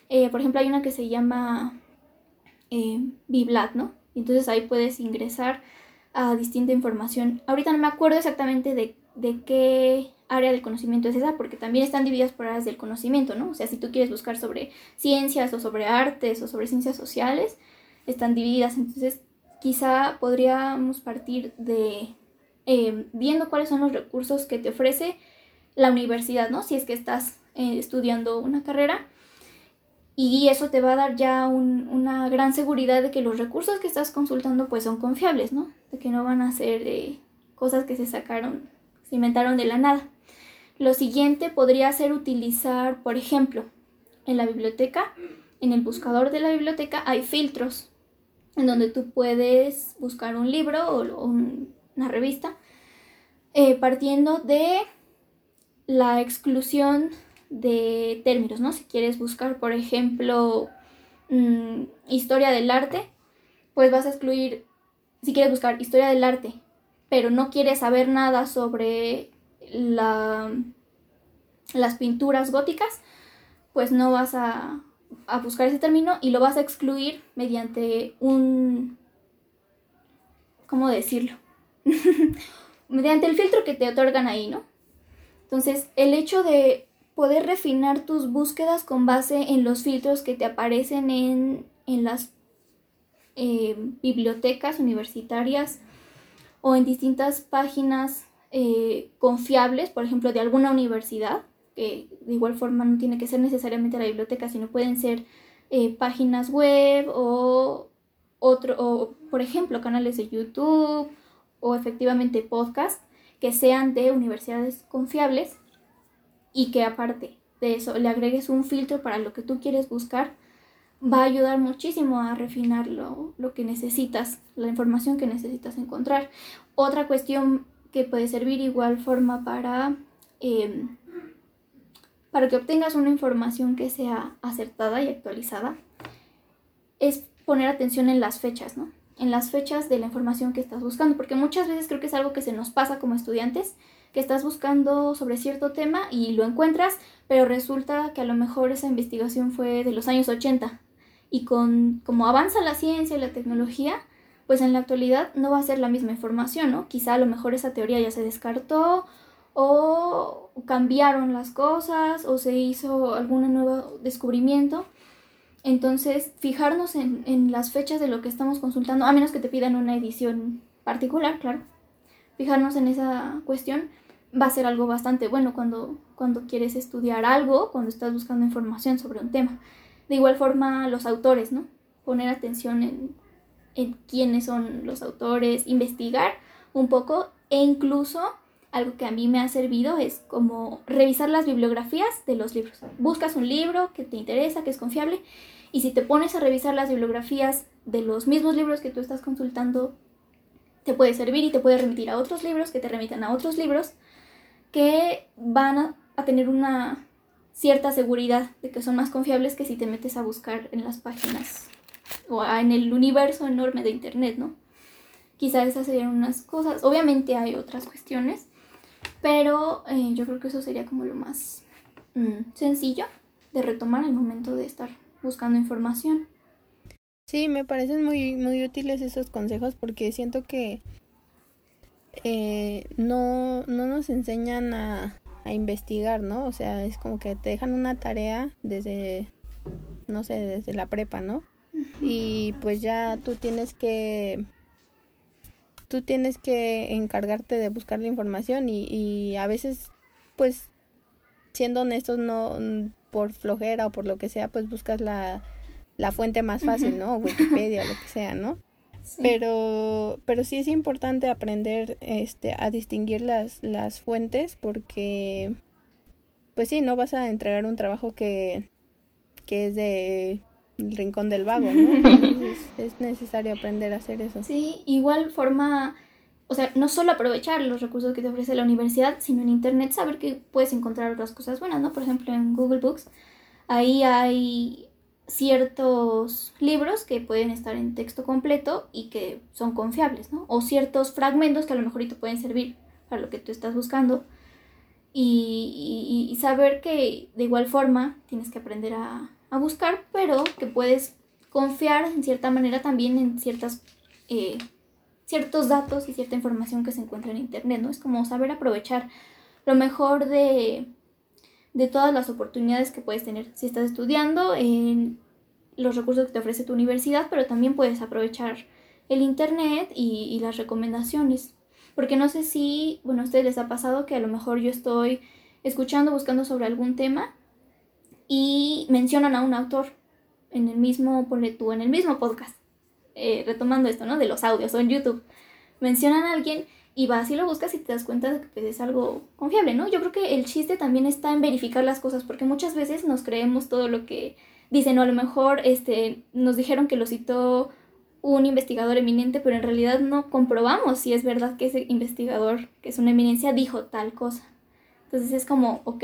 Eh, por ejemplo, hay una que se llama eh, Biblat, ¿no? Entonces ahí puedes ingresar a distinta información. Ahorita no me acuerdo exactamente de, de qué área del conocimiento es esa, porque también están divididas por áreas del conocimiento, ¿no? O sea, si tú quieres buscar sobre ciencias o sobre artes o sobre ciencias sociales, están divididas. Entonces, quizá podríamos partir de eh, viendo cuáles son los recursos que te ofrece la universidad, ¿no? Si es que estás eh, estudiando una carrera. Y eso te va a dar ya una gran seguridad de que los recursos que estás consultando pues son confiables, ¿no? De que no van a ser eh, cosas que se sacaron, se inventaron de la nada. Lo siguiente podría ser utilizar, por ejemplo, en la biblioteca, en el buscador de la biblioteca hay filtros en donde tú puedes buscar un libro o una revista eh, partiendo de la exclusión de términos, ¿no? Si quieres buscar, por ejemplo, mm, historia del arte, pues vas a excluir, si quieres buscar historia del arte, pero no quieres saber nada sobre la, las pinturas góticas, pues no vas a, a buscar ese término y lo vas a excluir mediante un... ¿Cómo decirlo? mediante el filtro que te otorgan ahí, ¿no? Entonces, el hecho de poder refinar tus búsquedas con base en los filtros que te aparecen en, en las eh, bibliotecas universitarias o en distintas páginas eh, confiables, por ejemplo, de alguna universidad, que de igual forma no tiene que ser necesariamente la biblioteca, sino pueden ser eh, páginas web o, otro, o, por ejemplo, canales de YouTube o efectivamente podcast que sean de universidades confiables y que aparte de eso le agregues un filtro para lo que tú quieres buscar, va a ayudar muchísimo a refinar lo, que necesitas, la información que necesitas encontrar. Otra cuestión que puede servir igual forma para, em, para que obtengas una información que sea acertada y actualizada es poner atención en las fechas, ¿no? En las fechas de la información que estás buscando, porque muchas veces creo que es algo que se nos pasa como estudiantes, que estás buscando sobre cierto tema y lo encuentras, pero resulta que a lo mejor esa investigación fue de los años 80 y con como avanza la ciencia y la tecnología, pues en la actualidad no va a ser la misma información, ¿no? Quizá a lo mejor esa teoría ya se descartó o cambiaron las cosas o se hizo algún nuevo descubrimiento entonces, fijarnos en, las fechas de lo que estamos consultando, a menos que te pidan una edición particular, claro. Fijarnos en esa cuestión va a ser algo bastante bueno cuando, cuando quieres estudiar algo, cuando estás buscando información sobre un tema. De igual forma, los autores, ¿no? Poner atención en, en quiénes son los autores, investigar un poco e incluso algo que a mí me ha servido es como revisar las bibliografías de los libros. Buscas un libro que te interesa, que es confiable y si te pones a revisar las bibliografías de los mismos libros que tú estás consultando, te puede servir y te puede remitir a otros libros que te remitan a otros libros que van a, a tener una cierta seguridad de que son más confiables que si te metes a buscar en las páginas o en el universo enorme de Internet, ¿no? Quizás esas serían unas cosas. Obviamente hay otras cuestiones, pero eh, yo creo que eso sería como lo más mm, sencillo de retomar al momento de estar buscando información.
Sí, me parecen muy, muy útiles esos consejos porque siento que eh, no, no nos enseñan a, a investigar, ¿no? O sea, es como que te dejan una tarea desde, no sé, desde la prepa, ¿no? Y pues ya tú tienes que, tú tienes que encargarte de buscar la información y, y a veces, pues, siendo honestos, no, por flojera o por lo que sea, pues buscas la, la fuente más fácil, ¿no? Wikipedia, lo que sea, ¿no? Pero, pero sí es importante aprender este, a distinguir las, las fuentes porque, pues sí, no vas a entregar un trabajo que, que es de el rincón del vago, ¿no? es necesario aprender a hacer eso.
Sí, igual forma, o sea, no solo aprovechar los recursos que te ofrece la universidad, sino en Internet saber que puedes encontrar otras cosas buenas, ¿no? Por ejemplo, en Google Books, ahí hay ciertos libros que pueden estar en texto completo y que son confiables, ¿no? O ciertos fragmentos que a lo mejor te pueden servir para lo que tú estás buscando. Y, saber que de igual forma tienes que aprender a, buscar, pero que puedes confiar en cierta manera también en ciertas, eh, ciertos datos y cierta información que se encuentra en Internet, ¿no? Es como saber aprovechar lo mejor de, de todas las oportunidades que puedes tener si estás estudiando, en los recursos que te ofrece tu universidad, pero también puedes aprovechar el internet y, las recomendaciones. Porque no sé si, bueno, a ustedes les ha pasado que a lo mejor yo estoy escuchando, buscando sobre algún tema y mencionan a un autor en el mismo, ponle tú, en el mismo podcast, eh, retomando esto, ¿no? De los audios o en YouTube. Mencionan a alguien y vas y lo buscas y te das cuenta de que pues, es algo confiable, ¿no? Yo creo que el chiste también está en verificar las cosas, porque muchas veces nos creemos todo lo que dicen, o a lo mejor este, nos dijeron que lo citó un investigador eminente, pero en realidad no comprobamos si es verdad que ese investigador, que es una eminencia, dijo tal cosa. Entonces es como, ok,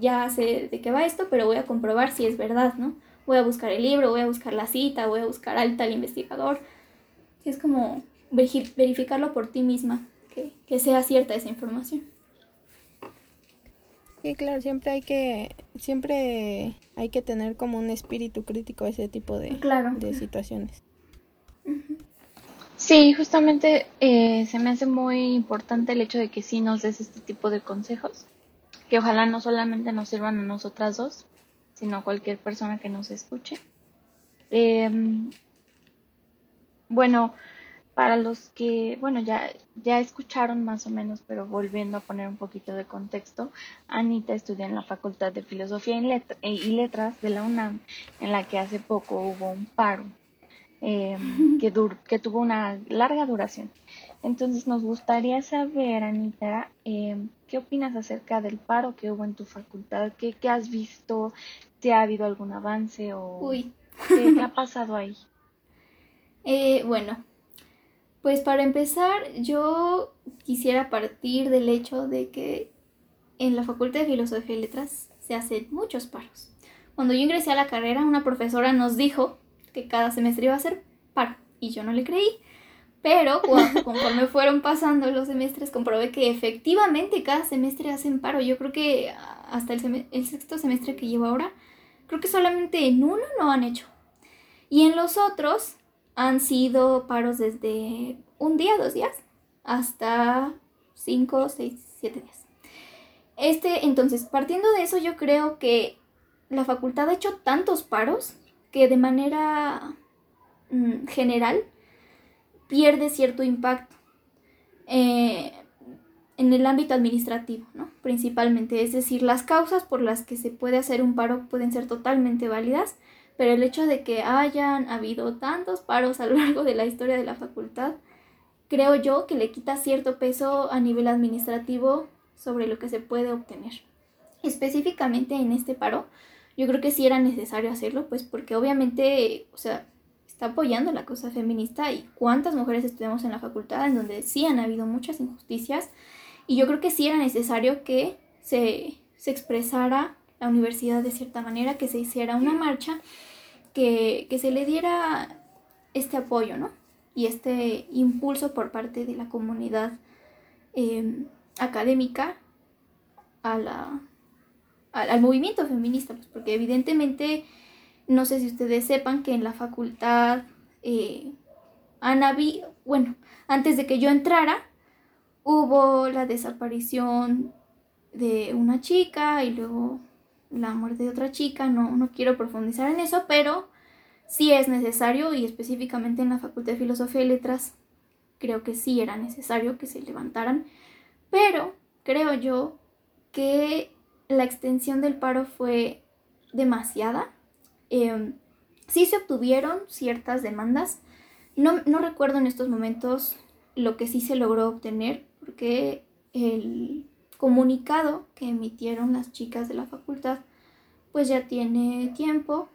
ya sé de qué va esto, pero voy a comprobar si es verdad, ¿no? Voy a buscar el libro, voy a buscar la cita, voy a buscar al tal investigador. Es como verificarlo por ti misma que, sea cierta esa información.
Sí, claro, siempre hay que, siempre hay que tener como un espíritu crítico a ese tipo de, de situaciones.
Sí, justamente eh, se me hace muy importante el hecho de que sí nos des este tipo de consejos, que ojalá no solamente nos sirvan a nosotras dos, sino a cualquier persona que nos escuche. Em, bueno, para los que, bueno, ya, ya escucharon más o menos, pero volviendo a poner un poquito de contexto, Anita estudia en la Facultad de Filosofía y, Letras de la UNAM, en la que hace poco hubo un paro em, que, que tuvo una larga duración. Entonces nos gustaría saber, Anita, em, ¿qué opinas acerca del paro que hubo en tu facultad? ¿Qué, qué has visto? ¿Si ha habido algún avance o ¿qué, ha pasado ahí?
Eh, bueno, pues para empezar, yo quisiera partir del hecho de que en la Facultad de Filosofía y Letras se hacen muchos paros. Cuando yo ingresé a la carrera, una profesora nos dijo que cada semestre iba a ser paro y yo no le creí. Pero conforme fueron pasando los semestres, comprobé que efectivamente cada semestre hacen paro. Yo creo que hasta el, el sexto semestre que llevo ahora, creo que solamente en uno no han hecho. Y en los otros han sido paros desde un día, dos días, hasta cinco, seis, siete días. Este, entonces, partiendo de eso, yo creo que la facultad ha hecho tantos paros que de manera mm, general pierde cierto impacto eh, en el ámbito administrativo, ¿no? Principalmente, es decir, las causas por las que se puede hacer un paro pueden ser totalmente válidas, pero el hecho de que hayan habido tantos paros a lo largo de la historia de la facultad, creo yo que le quita cierto peso a nivel administrativo sobre lo que se puede obtener. Específicamente en este paro, yo creo que sí era necesario hacerlo, pues porque obviamente, o sea, está apoyando la causa feminista y cuántas mujeres estudiamos en la facultad en donde sí han habido muchas injusticias Y yo creo que sí era necesario que se, se expresara la universidad de cierta manera, que se hiciera una marcha, que, que se le diera este apoyo, ¿no? Y este impulso por parte de la comunidad em, académica a la, al, movimiento feminista, pues porque evidentemente, no sé si ustedes sepan que en la facultad eh, bueno, antes de que yo entrara, hubo la desaparición de una chica y luego la muerte de otra chica, no, no quiero profundizar en eso, pero sí es necesario y específicamente en la Facultad de Filosofía y Letras creo que sí era necesario que se levantaran, pero creo yo que la extensión del paro fue demasiada. Em, sí se obtuvieron ciertas demandas. No, no, recuerdo en estos momentos lo que sí se logró obtener, porque el comunicado que emitieron las chicas de la facultad, pues ya tiene tiempo,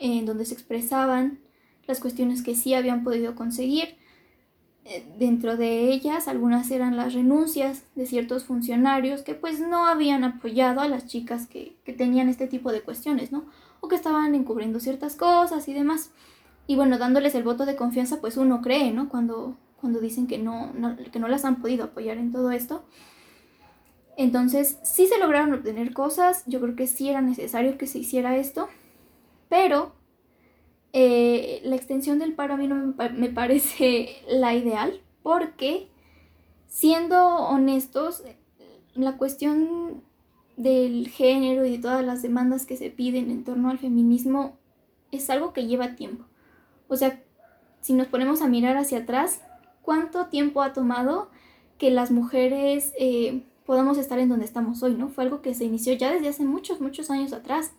en donde se expresaban las cuestiones que sí habían podido conseguir dentro de ellas algunas eran las renuncias de ciertos funcionarios que pues no habían apoyado a las chicas que, tenían este tipo de cuestiones, ¿no? O que estaban encubriendo ciertas cosas y demás. Y bueno, dándoles el voto de confianza pues uno cree, ¿no? Cuando, cuando dicen que no, que no las han podido apoyar en todo esto. Entonces sí se lograron obtener cosas, yo creo que sí era necesario que se hiciera esto, pero eh, la extensión del paro a mí no me, parece la ideal porque, siendo honestos, la cuestión del género y de todas las demandas que se piden en torno al feminismo es algo que lleva tiempo. O sea, si nos ponemos a mirar hacia atrás, ¿cuánto tiempo ha tomado que las mujeres eh, podamos estar en donde estamos hoy? ¿no? Fue algo que se inició ya desde hace muchos, muchos años atrás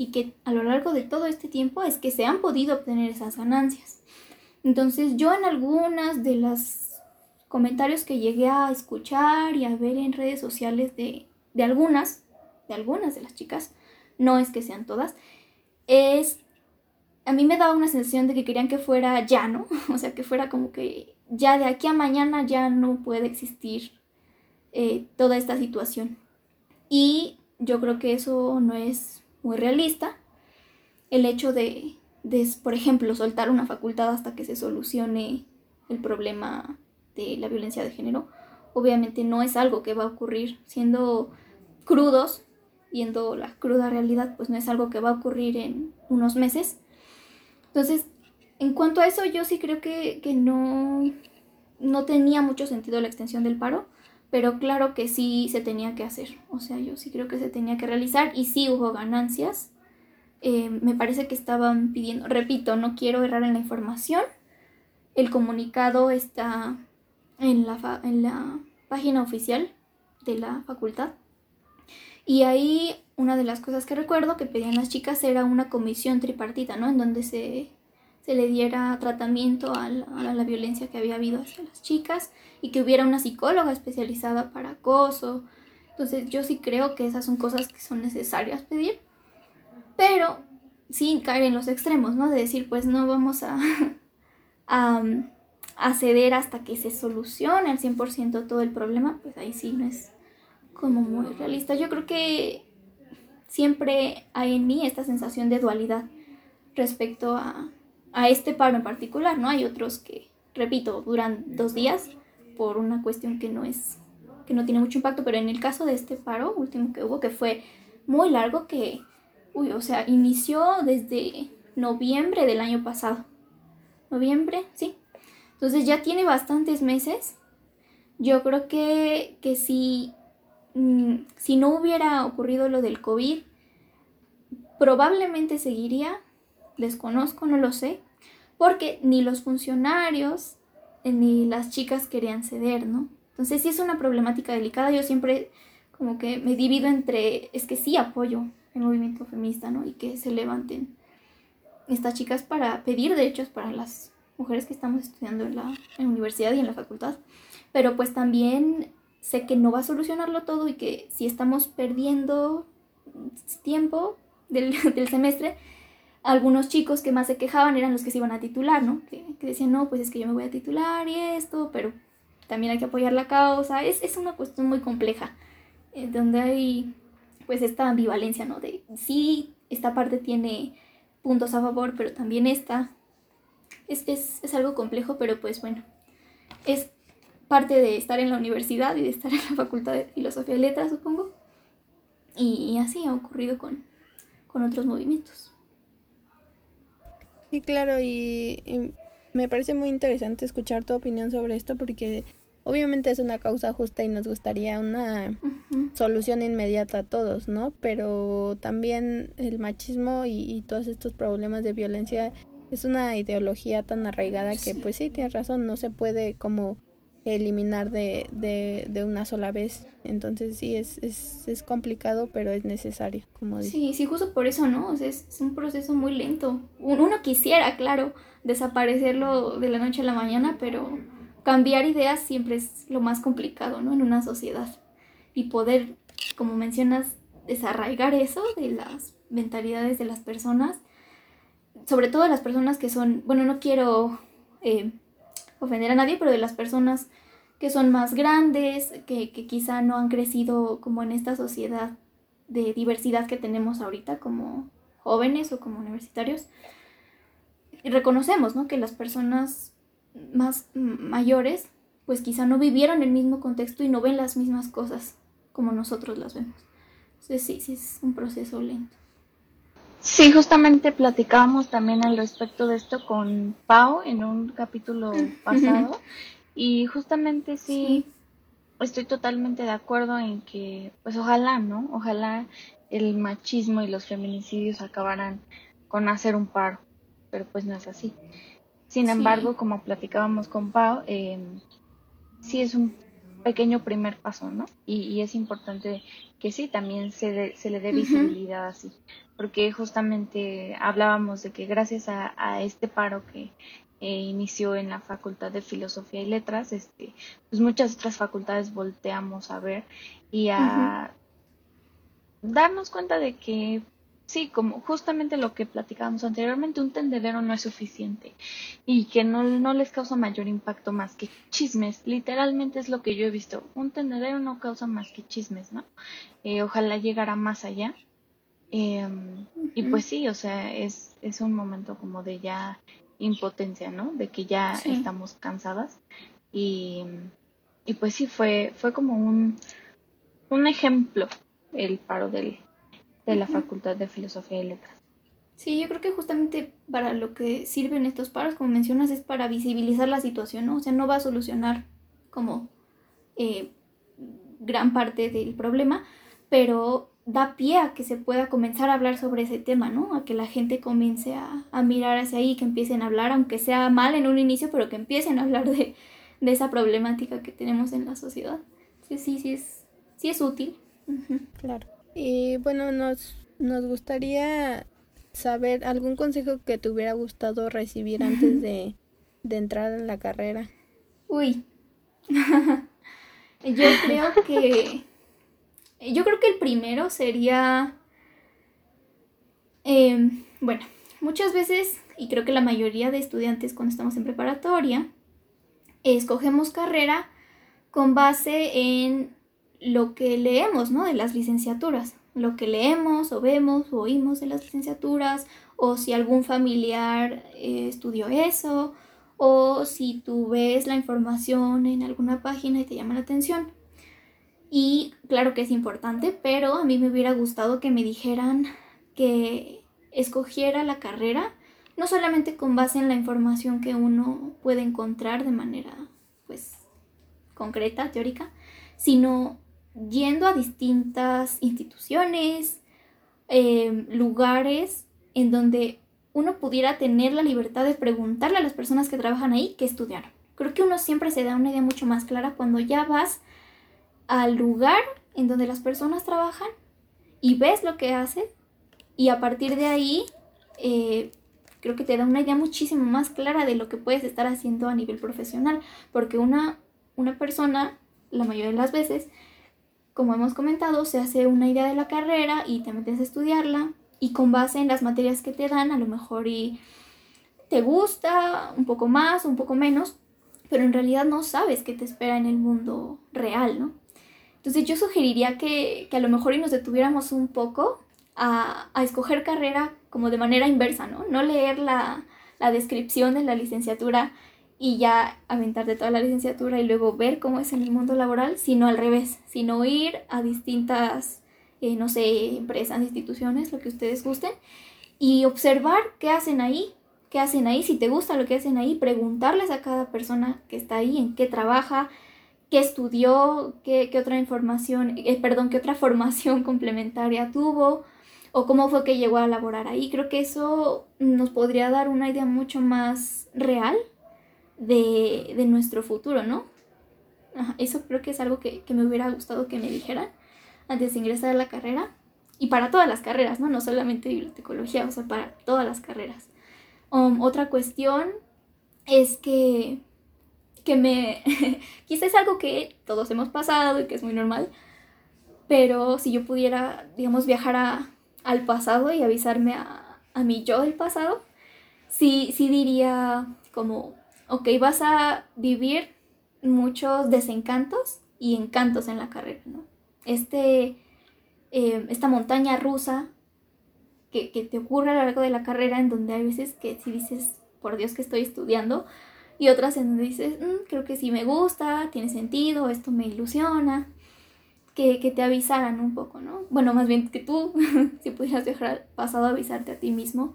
y que a lo largo de todo este tiempo es que se han podido obtener esas ganancias. Entonces yo en algunas de los comentarios que llegué a escuchar y a ver en redes sociales de, de algunas, de algunas de las chicas, no es que sean todas, es, a mí me daba una sensación de que querían que fuera ya, ¿no? O sea, que fuera como que ya de aquí a mañana ya no puede existir eh, toda esta situación. Y yo creo que eso no es muy realista. El hecho de, por ejemplo, soltar una facultad hasta que se solucione el problema de la violencia de género, obviamente no es algo que va a ocurrir siendo crudos, viendo la cruda realidad, pues no es algo que va a ocurrir en unos meses. Entonces, en cuanto a eso, yo sí creo que, que no, no tenía mucho sentido la extensión del paro pero claro que sí se tenía que hacer, o sea, yo sí creo que se tenía que realizar y sí hubo ganancias. Eh, me parece que estaban pidiendo, repito, no quiero errar en la información, el comunicado está en la, en la página oficial de la facultad y ahí una de las cosas que recuerdo que pedían las chicas era una comisión tripartita, ¿no? En donde se se le diera tratamiento a la, violencia que había habido hacia las chicas y que hubiera una psicóloga especializada para acoso. Entonces yo sí creo que esas son cosas que son necesarias pedir, pero sin caer en los extremos, ¿no? De decir, pues no vamos a, a, ceder hasta que se solucione al 100% todo el problema, pues ahí sí no es como muy realista. Yo creo que siempre hay en mí esta sensación de dualidad respecto a, a este paro en particular, ¿no? Hay otros que, repito, duran dos días por una cuestión que no es, que no tiene mucho impacto, pero en el caso de este paro último que hubo, que fue muy largo, que, uy, o sea, inició desde noviembre del año pasado. Noviembre, sí. Entonces ya tiene bastantes meses. Yo creo que, que si, mm, si no hubiera ocurrido lo del COVID, probablemente seguiría desconozco, no lo sé, porque ni los funcionarios eh, ni las chicas querían ceder, ¿no? Entonces sí es una problemática delicada, yo siempre como que me divido entre, es que sí apoyo el movimiento feminista, ¿no? Y que se levanten estas chicas para pedir derechos para las mujeres que estamos estudiando en la, universidad y en la facultad, pero pues también sé que no va a solucionarlo todo y que si estamos perdiendo tiempo del, del semestre, algunos chicos que más se quejaban eran los que se iban a titular, ¿no? Que, decían, no, pues es que yo me voy a titular y esto, pero también hay que apoyar la causa. Es, es una cuestión muy compleja, eh, donde hay pues esta ambivalencia, ¿no? De sí, esta parte tiene puntos a favor, pero también esta. Es, es, es algo complejo, pero pues bueno, es parte de estar en la universidad y de estar en la Facultad de Filosofía y Letras, supongo. Y, así ha ocurrido con, con otros movimientos.
Sí, claro, y, me parece muy interesante escuchar tu opinión sobre esto porque obviamente es una causa justa y nos gustaría una solución inmediata a todos, ¿no? Pero también el machismo y, y, todos estos problemas de violencia es una ideología tan arraigada que pues sí, tienes razón, no se puede como eliminar de, de, de una sola vez. Entonces sí, es, es, es complicado, pero es necesario, como.
Sí, sí, justo por eso, ¿no? Sea, es, un proceso muy lento. Uno quisiera, claro, desaparecerlo de la noche a la mañana, pero cambiar ideas siempre es lo más complicado, ¿no? En una sociedad. Y poder, como mencionas, desarraigar eso de las mentalidades de las personas, sobre todo las personas que son, bueno, no quiero... Eh, ofender a nadie, pero de las personas que son más grandes, que, quizá no han crecido como en esta sociedad de diversidad que tenemos ahorita como jóvenes o como universitarios. Y reconocemos, ¿no? Que las personas más mayores, pues quizá no vivieron el mismo contexto y no ven las mismas cosas como nosotros las vemos. Entonces sí, sí es un proceso lento.
Sí, justamente platicábamos también al respecto de esto con Pau en un capítulo pasado y justamente sí, estoy totalmente de acuerdo en que pues ojalá, ¿no? Ojalá el machismo y los feminicidios acabaran con hacer un paro, pero pues no es así. Sin embargo, como platicábamos con Pau, eh, sí es un pequeño primer paso, ¿no? Y, es importante que sí, también se, se le dé visibilidad así, porque justamente hablábamos de que gracias a, este paro que eh, inició en la Facultad de Filosofía y Letras, este, pues muchas otras facultades volteamos a ver y a darnos cuenta de que Sí, como justamente lo que platicábamos anteriormente, un tendedero no es suficiente y que no, no, les causa mayor impacto más que chismes. Literalmente es lo que yo he visto. Un tendedero no causa más que chismes, ¿no? Eh, ojalá llegara más allá. Em, y pues sí, o sea, es, es un momento como de ya impotencia, ¿no? De que ya estamos cansadas. Y, y pues sí, fue, fue como un, un ejemplo el paro del, de la Facultad de Filosofía y Letras.
Sí, yo creo que justamente para lo que sirven estos paros, como mencionas, es para visibilizar la situación, ¿no? O sea, no va a solucionar como eh, gran parte del problema, pero da pie a que se pueda comenzar a hablar sobre ese tema, ¿no? A que la gente comience a, mirar hacia ahí, que empiecen a hablar, aunque sea mal en un inicio, pero que empiecen a hablar de, esa problemática que tenemos en la sociedad. Sí, sí, sí es, sí es útil.
Claro. Y bueno, nos, nos gustaría saber algún consejo que te hubiera gustado recibir antes de, de entrar en la carrera.
Uy, yo creo que yo creo que el primero sería em, bueno, muchas veces y creo que la mayoría de estudiantes cuando estamos en preparatoria escogemos carrera con base en lo que leemos, ¿no? De las licenciaturas, lo que leemos o vemos o oímos de las licenciaturas, o si algún familiar eh, estudió eso, o si tú ves la información en alguna página y te llama la atención. Y claro que es importante, pero a mí me hubiera gustado que me dijeran que escogiera la carrera, no solamente con base en la información que uno puede encontrar de manera, pues, concreta, teórica, sino yendo a distintas instituciones, em, lugares en donde uno pudiera tener la libertad de preguntarle a las personas que trabajan ahí qué estudiaron. Creo que uno siempre se da una idea mucho más clara cuando ya vas al lugar en donde las personas trabajan y ves lo que hacen y a partir de ahí eh, creo que te da una idea muchísimo más clara de lo que puedes estar haciendo a nivel profesional porque una, una persona la mayoría de las veces como hemos comentado, se hace una idea de la carrera y te metes a estudiarla y con base en las materias que te dan, a lo mejor y te gusta un poco más, un poco menos, pero en realidad no sabes qué te espera en el mundo real, ¿no? Entonces yo sugeriría que, a lo mejor y nos detuviéramos un poco a, escoger carrera como de manera inversa, ¿no? No leer la, la descripción de la licenciatura y ya aventar de toda la licenciatura y luego ver cómo es en el mundo laboral, sino al revés, sino ir a distintas, eh, no sé, empresas, instituciones, lo que ustedes gusten, y observar qué hacen ahí, qué hacen ahí, si te gusta lo que hacen ahí, preguntarles a cada persona que está ahí en qué trabaja, qué estudió, qué, qué otra información, eh, perdón, qué otra formación complementaria tuvo, o cómo fue que llegó a laborar ahí. Creo que eso nos podría dar una idea mucho más real de, nuestro futuro, ¿no? eso creo que es algo que, me hubiera gustado que me dijeran antes de ingresar a la carrera. Y para todas las carreras, ¿no? No solamente bibliotecología, o sea, para todas las carreras. Um, otra cuestión es que, que me... quizás es algo que todos hemos pasado y que es muy normal, pero si yo pudiera, digamos, viajar al pasado y avisarme a, a yo del pasado, sí, sí diría como, ok, vas a vivir muchos desencantos y encantos en la carrera, ¿no? Este, eh, esta montaña rusa que, te ocurre a lo largo de la carrera en donde hay veces que si dices, por Dios que estoy estudiando, y otras en donde dices, mm, creo que sí me gusta, tiene sentido, esto me ilusiona, que, que te avisaran un poco, ¿no? Bueno, más bien que tú, si pudieras dejar al pasado, avisarte a ti mismo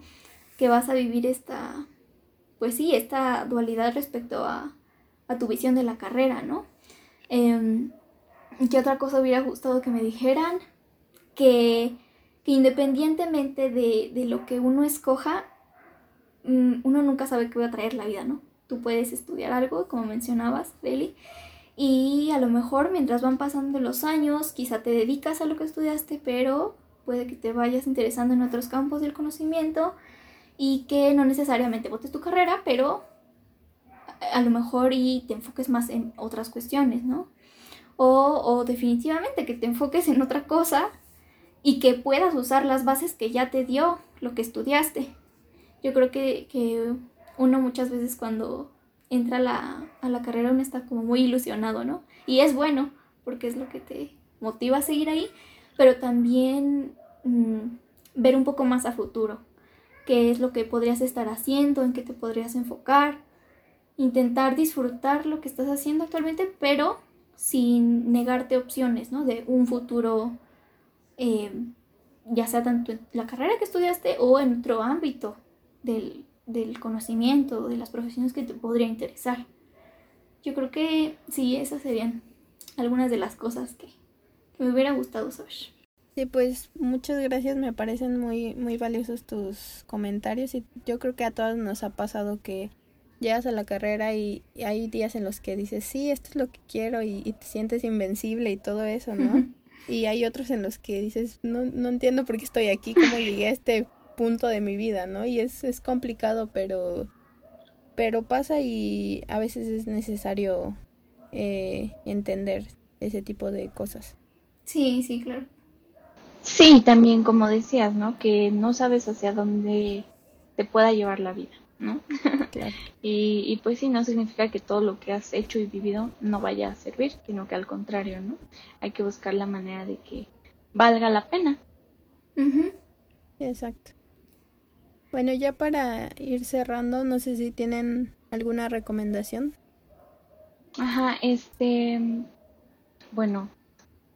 que vas a vivir esta, pues sí, esta dualidad respecto a, tu visión de la carrera, ¿no? Eh, ¿Qué otra cosa hubiera gustado que me dijeran? Que, independientemente de, lo que uno escoja, mm, uno nunca sabe qué va a traer la vida, ¿no? Tú puedes estudiar algo, como mencionabas, Beli, y a lo mejor mientras van pasando los años, quizá te dedicas a lo que estudiaste, pero puede que te vayas interesando en otros campos del conocimiento y que no necesariamente votes tu carrera, pero a lo mejor y te enfoques más en otras cuestiones, ¿no? O, definitivamente que te enfoques en otra cosa y que puedas usar las bases que ya te dio lo que estudiaste. Yo creo que, uno muchas veces cuando entra a la, a la carrera uno está como muy ilusionado, ¿no? Y es bueno, porque es lo que te motiva a seguir ahí, pero también mm, ver un poco más a futuro qué es lo que podrías estar haciendo, en qué te podrías enfocar, intentar disfrutar lo que estás haciendo actualmente, pero sin negarte opciones, ¿no? De un futuro, eh, ya sea tanto en la carrera que estudiaste o en otro ámbito del, del conocimiento, de las profesiones que te podría interesar. Yo creo que sí, esas serían algunas de las cosas que, que me hubiera gustado saber.
Sí, pues muchas gracias, me parecen muy, muy valiosos tus comentarios y yo creo que a todos nos ha pasado que llegas a la carrera y, hay días en los que dices, sí, esto es lo que quiero y, te sientes invencible y todo eso, ¿no? y hay otros en los que dices, no, no entiendo por qué estoy aquí, cómo llegué a este punto de mi vida, ¿no? Y es, es complicado, pero, pero pasa y a veces es necesario eh, entender ese tipo de cosas.
Sí, sí, claro.
Sí, también como decías, ¿no? Que no sabes hacia dónde te pueda llevar la vida, ¿no? Claro. y, y pues sí, no significa que todo lo que has hecho y vivido no vaya a servir, sino que al contrario, ¿no? Hay que buscar la manera de que valga la pena.
Exacto. Bueno, ya para ir cerrando, no sé si tienen alguna recomendación.
Ajá, este, bueno,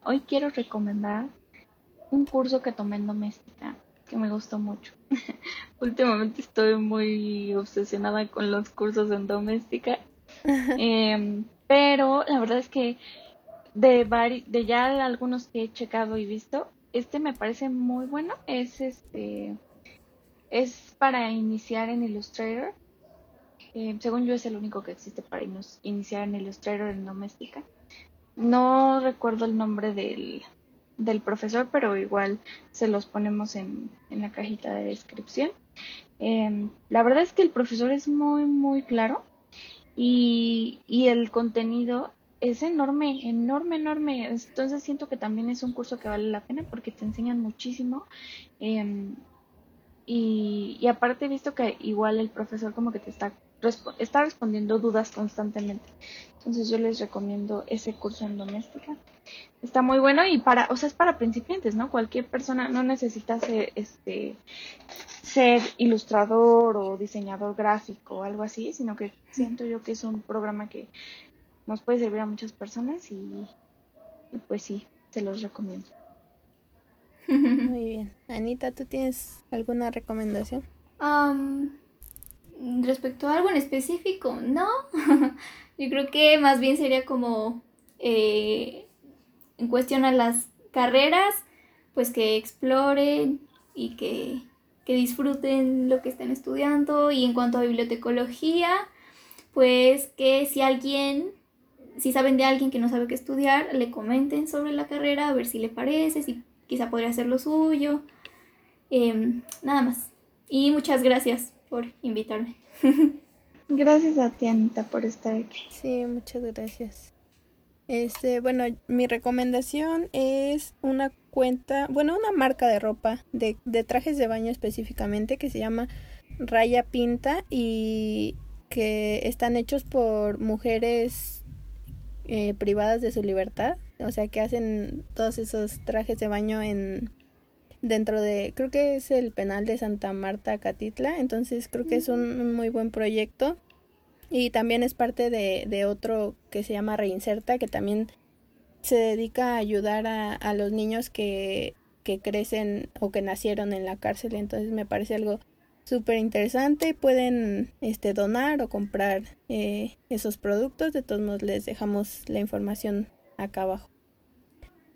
hoy quiero recomendar un curso que tomé en doméstica que me gustó mucho. Últimamente estoy muy obsesionada con los cursos en doméstica. Em, pero la verdad es que de, de ya algunos que he checado y visto, este me parece muy bueno. Es este es para iniciar en Illustrator. Em, según yo es el único que existe para iniciar en Illustrator en doméstica. No recuerdo el nombre del, del profesor, pero igual se los ponemos en, en la cajita de descripción. Em, la verdad es que el profesor es muy, muy claro y, y el contenido es enorme, enorme, enorme. Entonces siento que también es un curso que vale la pena porque te enseñan muchísimo. Em, y, y, aparte he visto que igual el profesor como que te está está respondiendo dudas constantemente. Entonces yo les recomiendo ese curso en doméstica. Está muy bueno y para, o sea, es para principiantes, ¿no? Cualquier persona no necesita ser, este, ser ilustrador o diseñador gráfico o algo así, sino que siento yo que es un programa que nos puede servir a muchas personas y, pues sí, se los recomiendo.
Muy bien. Anita, ¿tú tienes alguna recomendación?
respecto a algo en específico, no. Yo creo que más bien sería como eh, en cuestión a las carreras, pues que exploren y que, que disfruten lo que estén estudiando. Y en cuanto a bibliotecología, pues que si alguien, si saben de alguien que no sabe qué estudiar, le comenten sobre la carrera, a ver si le parece, si quizá podría ser lo suyo. Em, nada más. Y muchas gracias por invitarme.
Gracias a ti, Anita, por estar aquí.
Sí, muchas gracias. Este, bueno, mi recomendación es una cuenta, bueno, una marca de ropa, de, de trajes de baño específicamente, que se llama Raya Pinta y que están hechos por mujeres eh, privadas de su libertad, o sea, que hacen todos esos trajes de baño en dentro de, creo que es el penal de Santa Marta, Catitla, entonces creo que es un, muy buen proyecto y también es parte de, de, otro que se llama Reinserta, que también se dedica a ayudar a, a los niños que, que crecen o que nacieron en la cárcel, entonces me parece algo súper interesante. Pueden este, donar o comprar eh, esos productos. De todos modos, les dejamos la información acá abajo.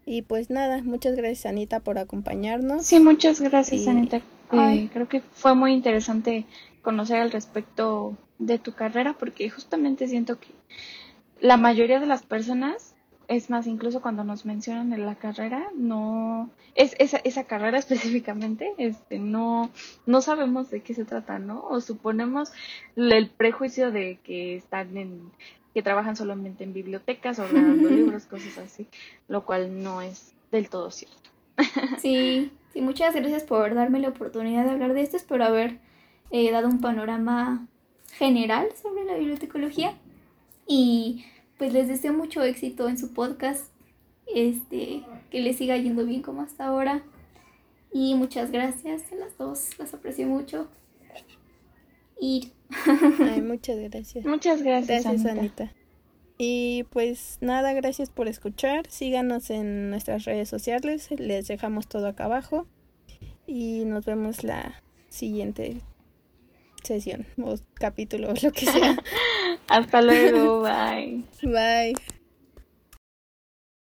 Y pues nada, muchas gracias Anita por acompañarnos.
Sí, muchas gracias Anita. Eh, creo que fue muy interesante conocer al respecto de tu carrera porque justamente siento que la mayoría de las personas, es más, incluso cuando nos mencionan en la carrera, no, es esa, esa carrera específicamente, este, no, no sabemos de qué se trata, ¿no? O suponemos el prejuicio de que están en que trabajan solamente en bibliotecas, ordenando libros, cosas así, lo cual no es del todo cierto.
sí, sí, muchas gracias por darme la oportunidad de hablar de esto. Espero haber eh, dado un panorama general sobre la bibliotecología y pues les deseo mucho éxito en su podcast, este, que les siga yendo bien como hasta ahora. Y muchas gracias a las dos, las aprecio mucho. Y
Ay, muchas gracias.
Muchas gracias.
Gracias, Anita. Y pues nada, gracias por escuchar. Síganos en nuestras redes sociales. Les dejamos todo acá abajo. Y nos vemos la siguiente sesión o capítulo o lo que sea.
Hasta luego. Bye.
Bye.